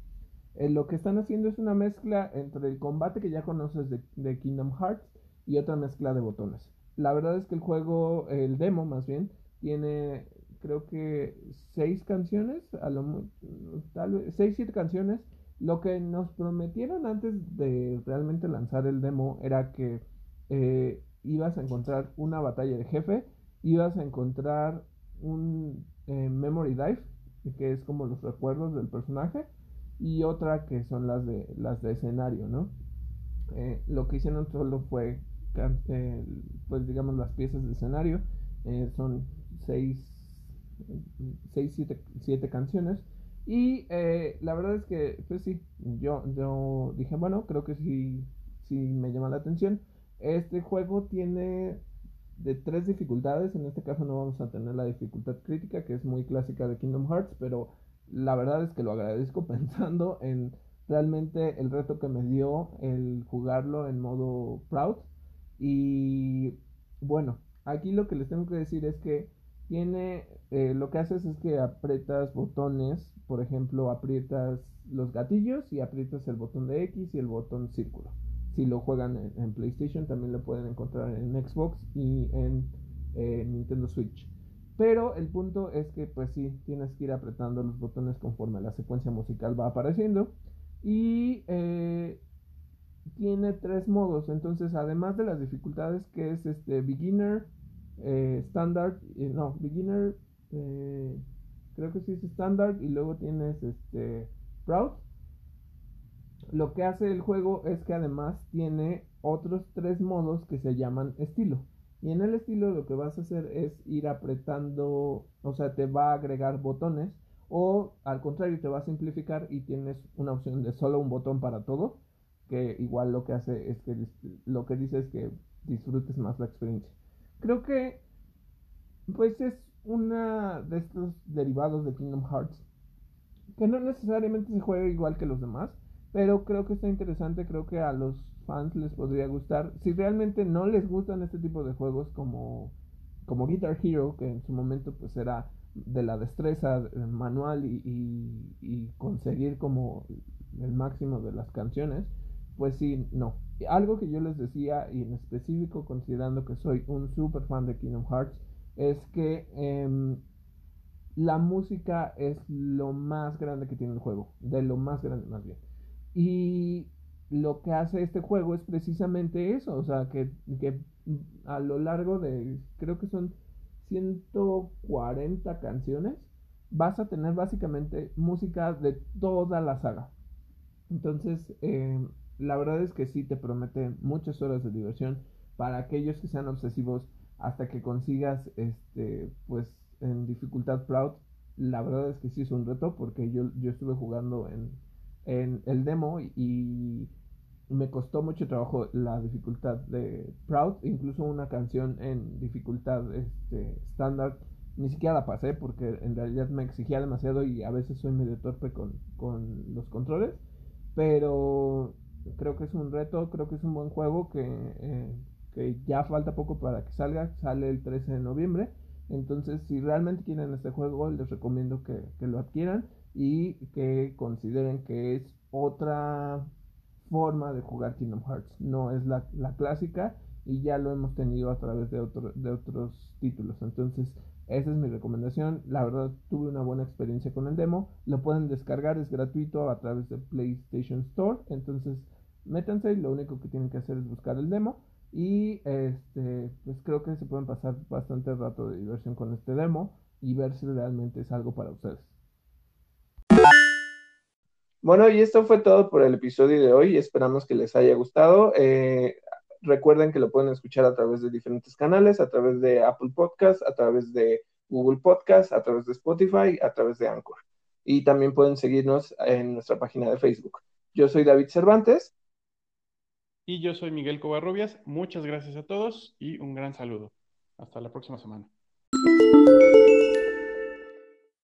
Eh, lo que están haciendo es una mezcla entre el combate que ya conoces de, Kingdom Hearts y otra mezcla de botones. La verdad es que el juego, el demo más bien, tiene creo que seis canciones, a lo tal vez seis siete canciones. Lo que nos prometieron antes de realmente lanzar el demo era que eh, ibas a encontrar una batalla de jefe ibas a encontrar un eh, memory dive, que es como los recuerdos del personaje, y otra que son las de las de escenario, ¿no? Eh, lo que hicieron solo fue, eh, pues digamos, las piezas de escenario, son seis, seis siete, siete canciones, y la verdad es que, pues sí, yo, yo dije, bueno, creo que sí, sí me llama la atención. Este juego tiene de tres dificultades. En este caso no vamos a tener la dificultad crítica, que es muy clásica de Kingdom Hearts, pero la verdad es que lo agradezco pensando en realmente el reto que me dio el jugarlo en modo Proud. Y bueno, aquí lo que les tengo que decir es que tiene, eh, lo que haces es que aprietas botones, por ejemplo, aprietas los gatillos y aprietas el botón de X y el botón círculo. Si lo juegan en, PlayStation, también lo pueden encontrar en Xbox y en eh, Nintendo Switch. Pero el punto es que pues sí, tienes que ir apretando los botones conforme la secuencia musical va apareciendo. Y eh, tiene tres modos. Entonces, además de las dificultades que es este beginner, eh, standard, no, beginner, creo que sí es standard y luego tienes este proud. Lo que hace el juego es que además tiene otros tres modos que se llaman estilo. Y en el estilo lo que vas a hacer es ir apretando, o sea, te va a agregar botones o al contrario te va a simplificar y tienes una opción de solo un botón para todo, que igual lo que hace es que lo que dice es que disfrutes más la experiencia. Creo que pues es una de estos derivados de Kingdom Hearts que no necesariamente se juega igual que los demás, pero creo que está interesante, creo que a los fans les podría gustar. Si realmente no les gustan este tipo de juegos como, como Guitar Hero, que en su momento pues era de la destreza manual y, y, conseguir como el máximo de las canciones, pues sí, no. Algo que yo les decía, y en específico considerando que soy un super fan de Kingdom Hearts, es que em, la música es lo más grande que tiene el juego, de lo más grande más bien. Y lo que hace este juego es precisamente eso, o sea, que, a lo largo de, creo que son 140 canciones, vas a tener básicamente música de toda la saga. Entonces, eh, la verdad es que sí te promete muchas horas de diversión para aquellos que sean obsesivos hasta que consigas, este, pues, en dificultad Proud. La verdad es que sí es un reto porque yo, yo estuve jugando en, en el demo y me costó mucho trabajo la dificultad de Proud, incluso una canción en dificultad este, estándar, ni siquiera la pasé porque en realidad me exigía demasiado y a veces soy medio torpe con, con los controles, pero creo que es un reto, creo que es un buen juego que, eh, que ya falta poco para que salga, sale el 13 de noviembre, entonces si realmente quieren este juego les recomiendo que, que lo adquieran y que consideren que es otra forma de jugar Kingdom Hearts. No es la, clásica y ya lo hemos tenido a través de, de otros títulos. Entonces, esa es mi recomendación. La verdad, tuve una buena experiencia con el demo. Lo pueden descargar, es gratuito a través de PlayStation Store. Entonces, métanse lo único que tienen que hacer es buscar el demo. Y este, pues creo que se pueden pasar bastante rato de diversión con este demo y ver si realmente es algo para ustedes. Bueno, y esto fue todo por el episodio de hoy. Esperamos que les haya gustado. Eh, recuerden que lo pueden escuchar a través de diferentes canales, a través de Apple Podcast, a través de Google Podcast, a través de Spotify, a través de Anchor. Y también pueden seguirnos en nuestra página de Facebook. Yo soy David Cervantes. Y yo soy Miguel Covarrubias. Muchas gracias a todos y un gran saludo. Hasta la próxima semana.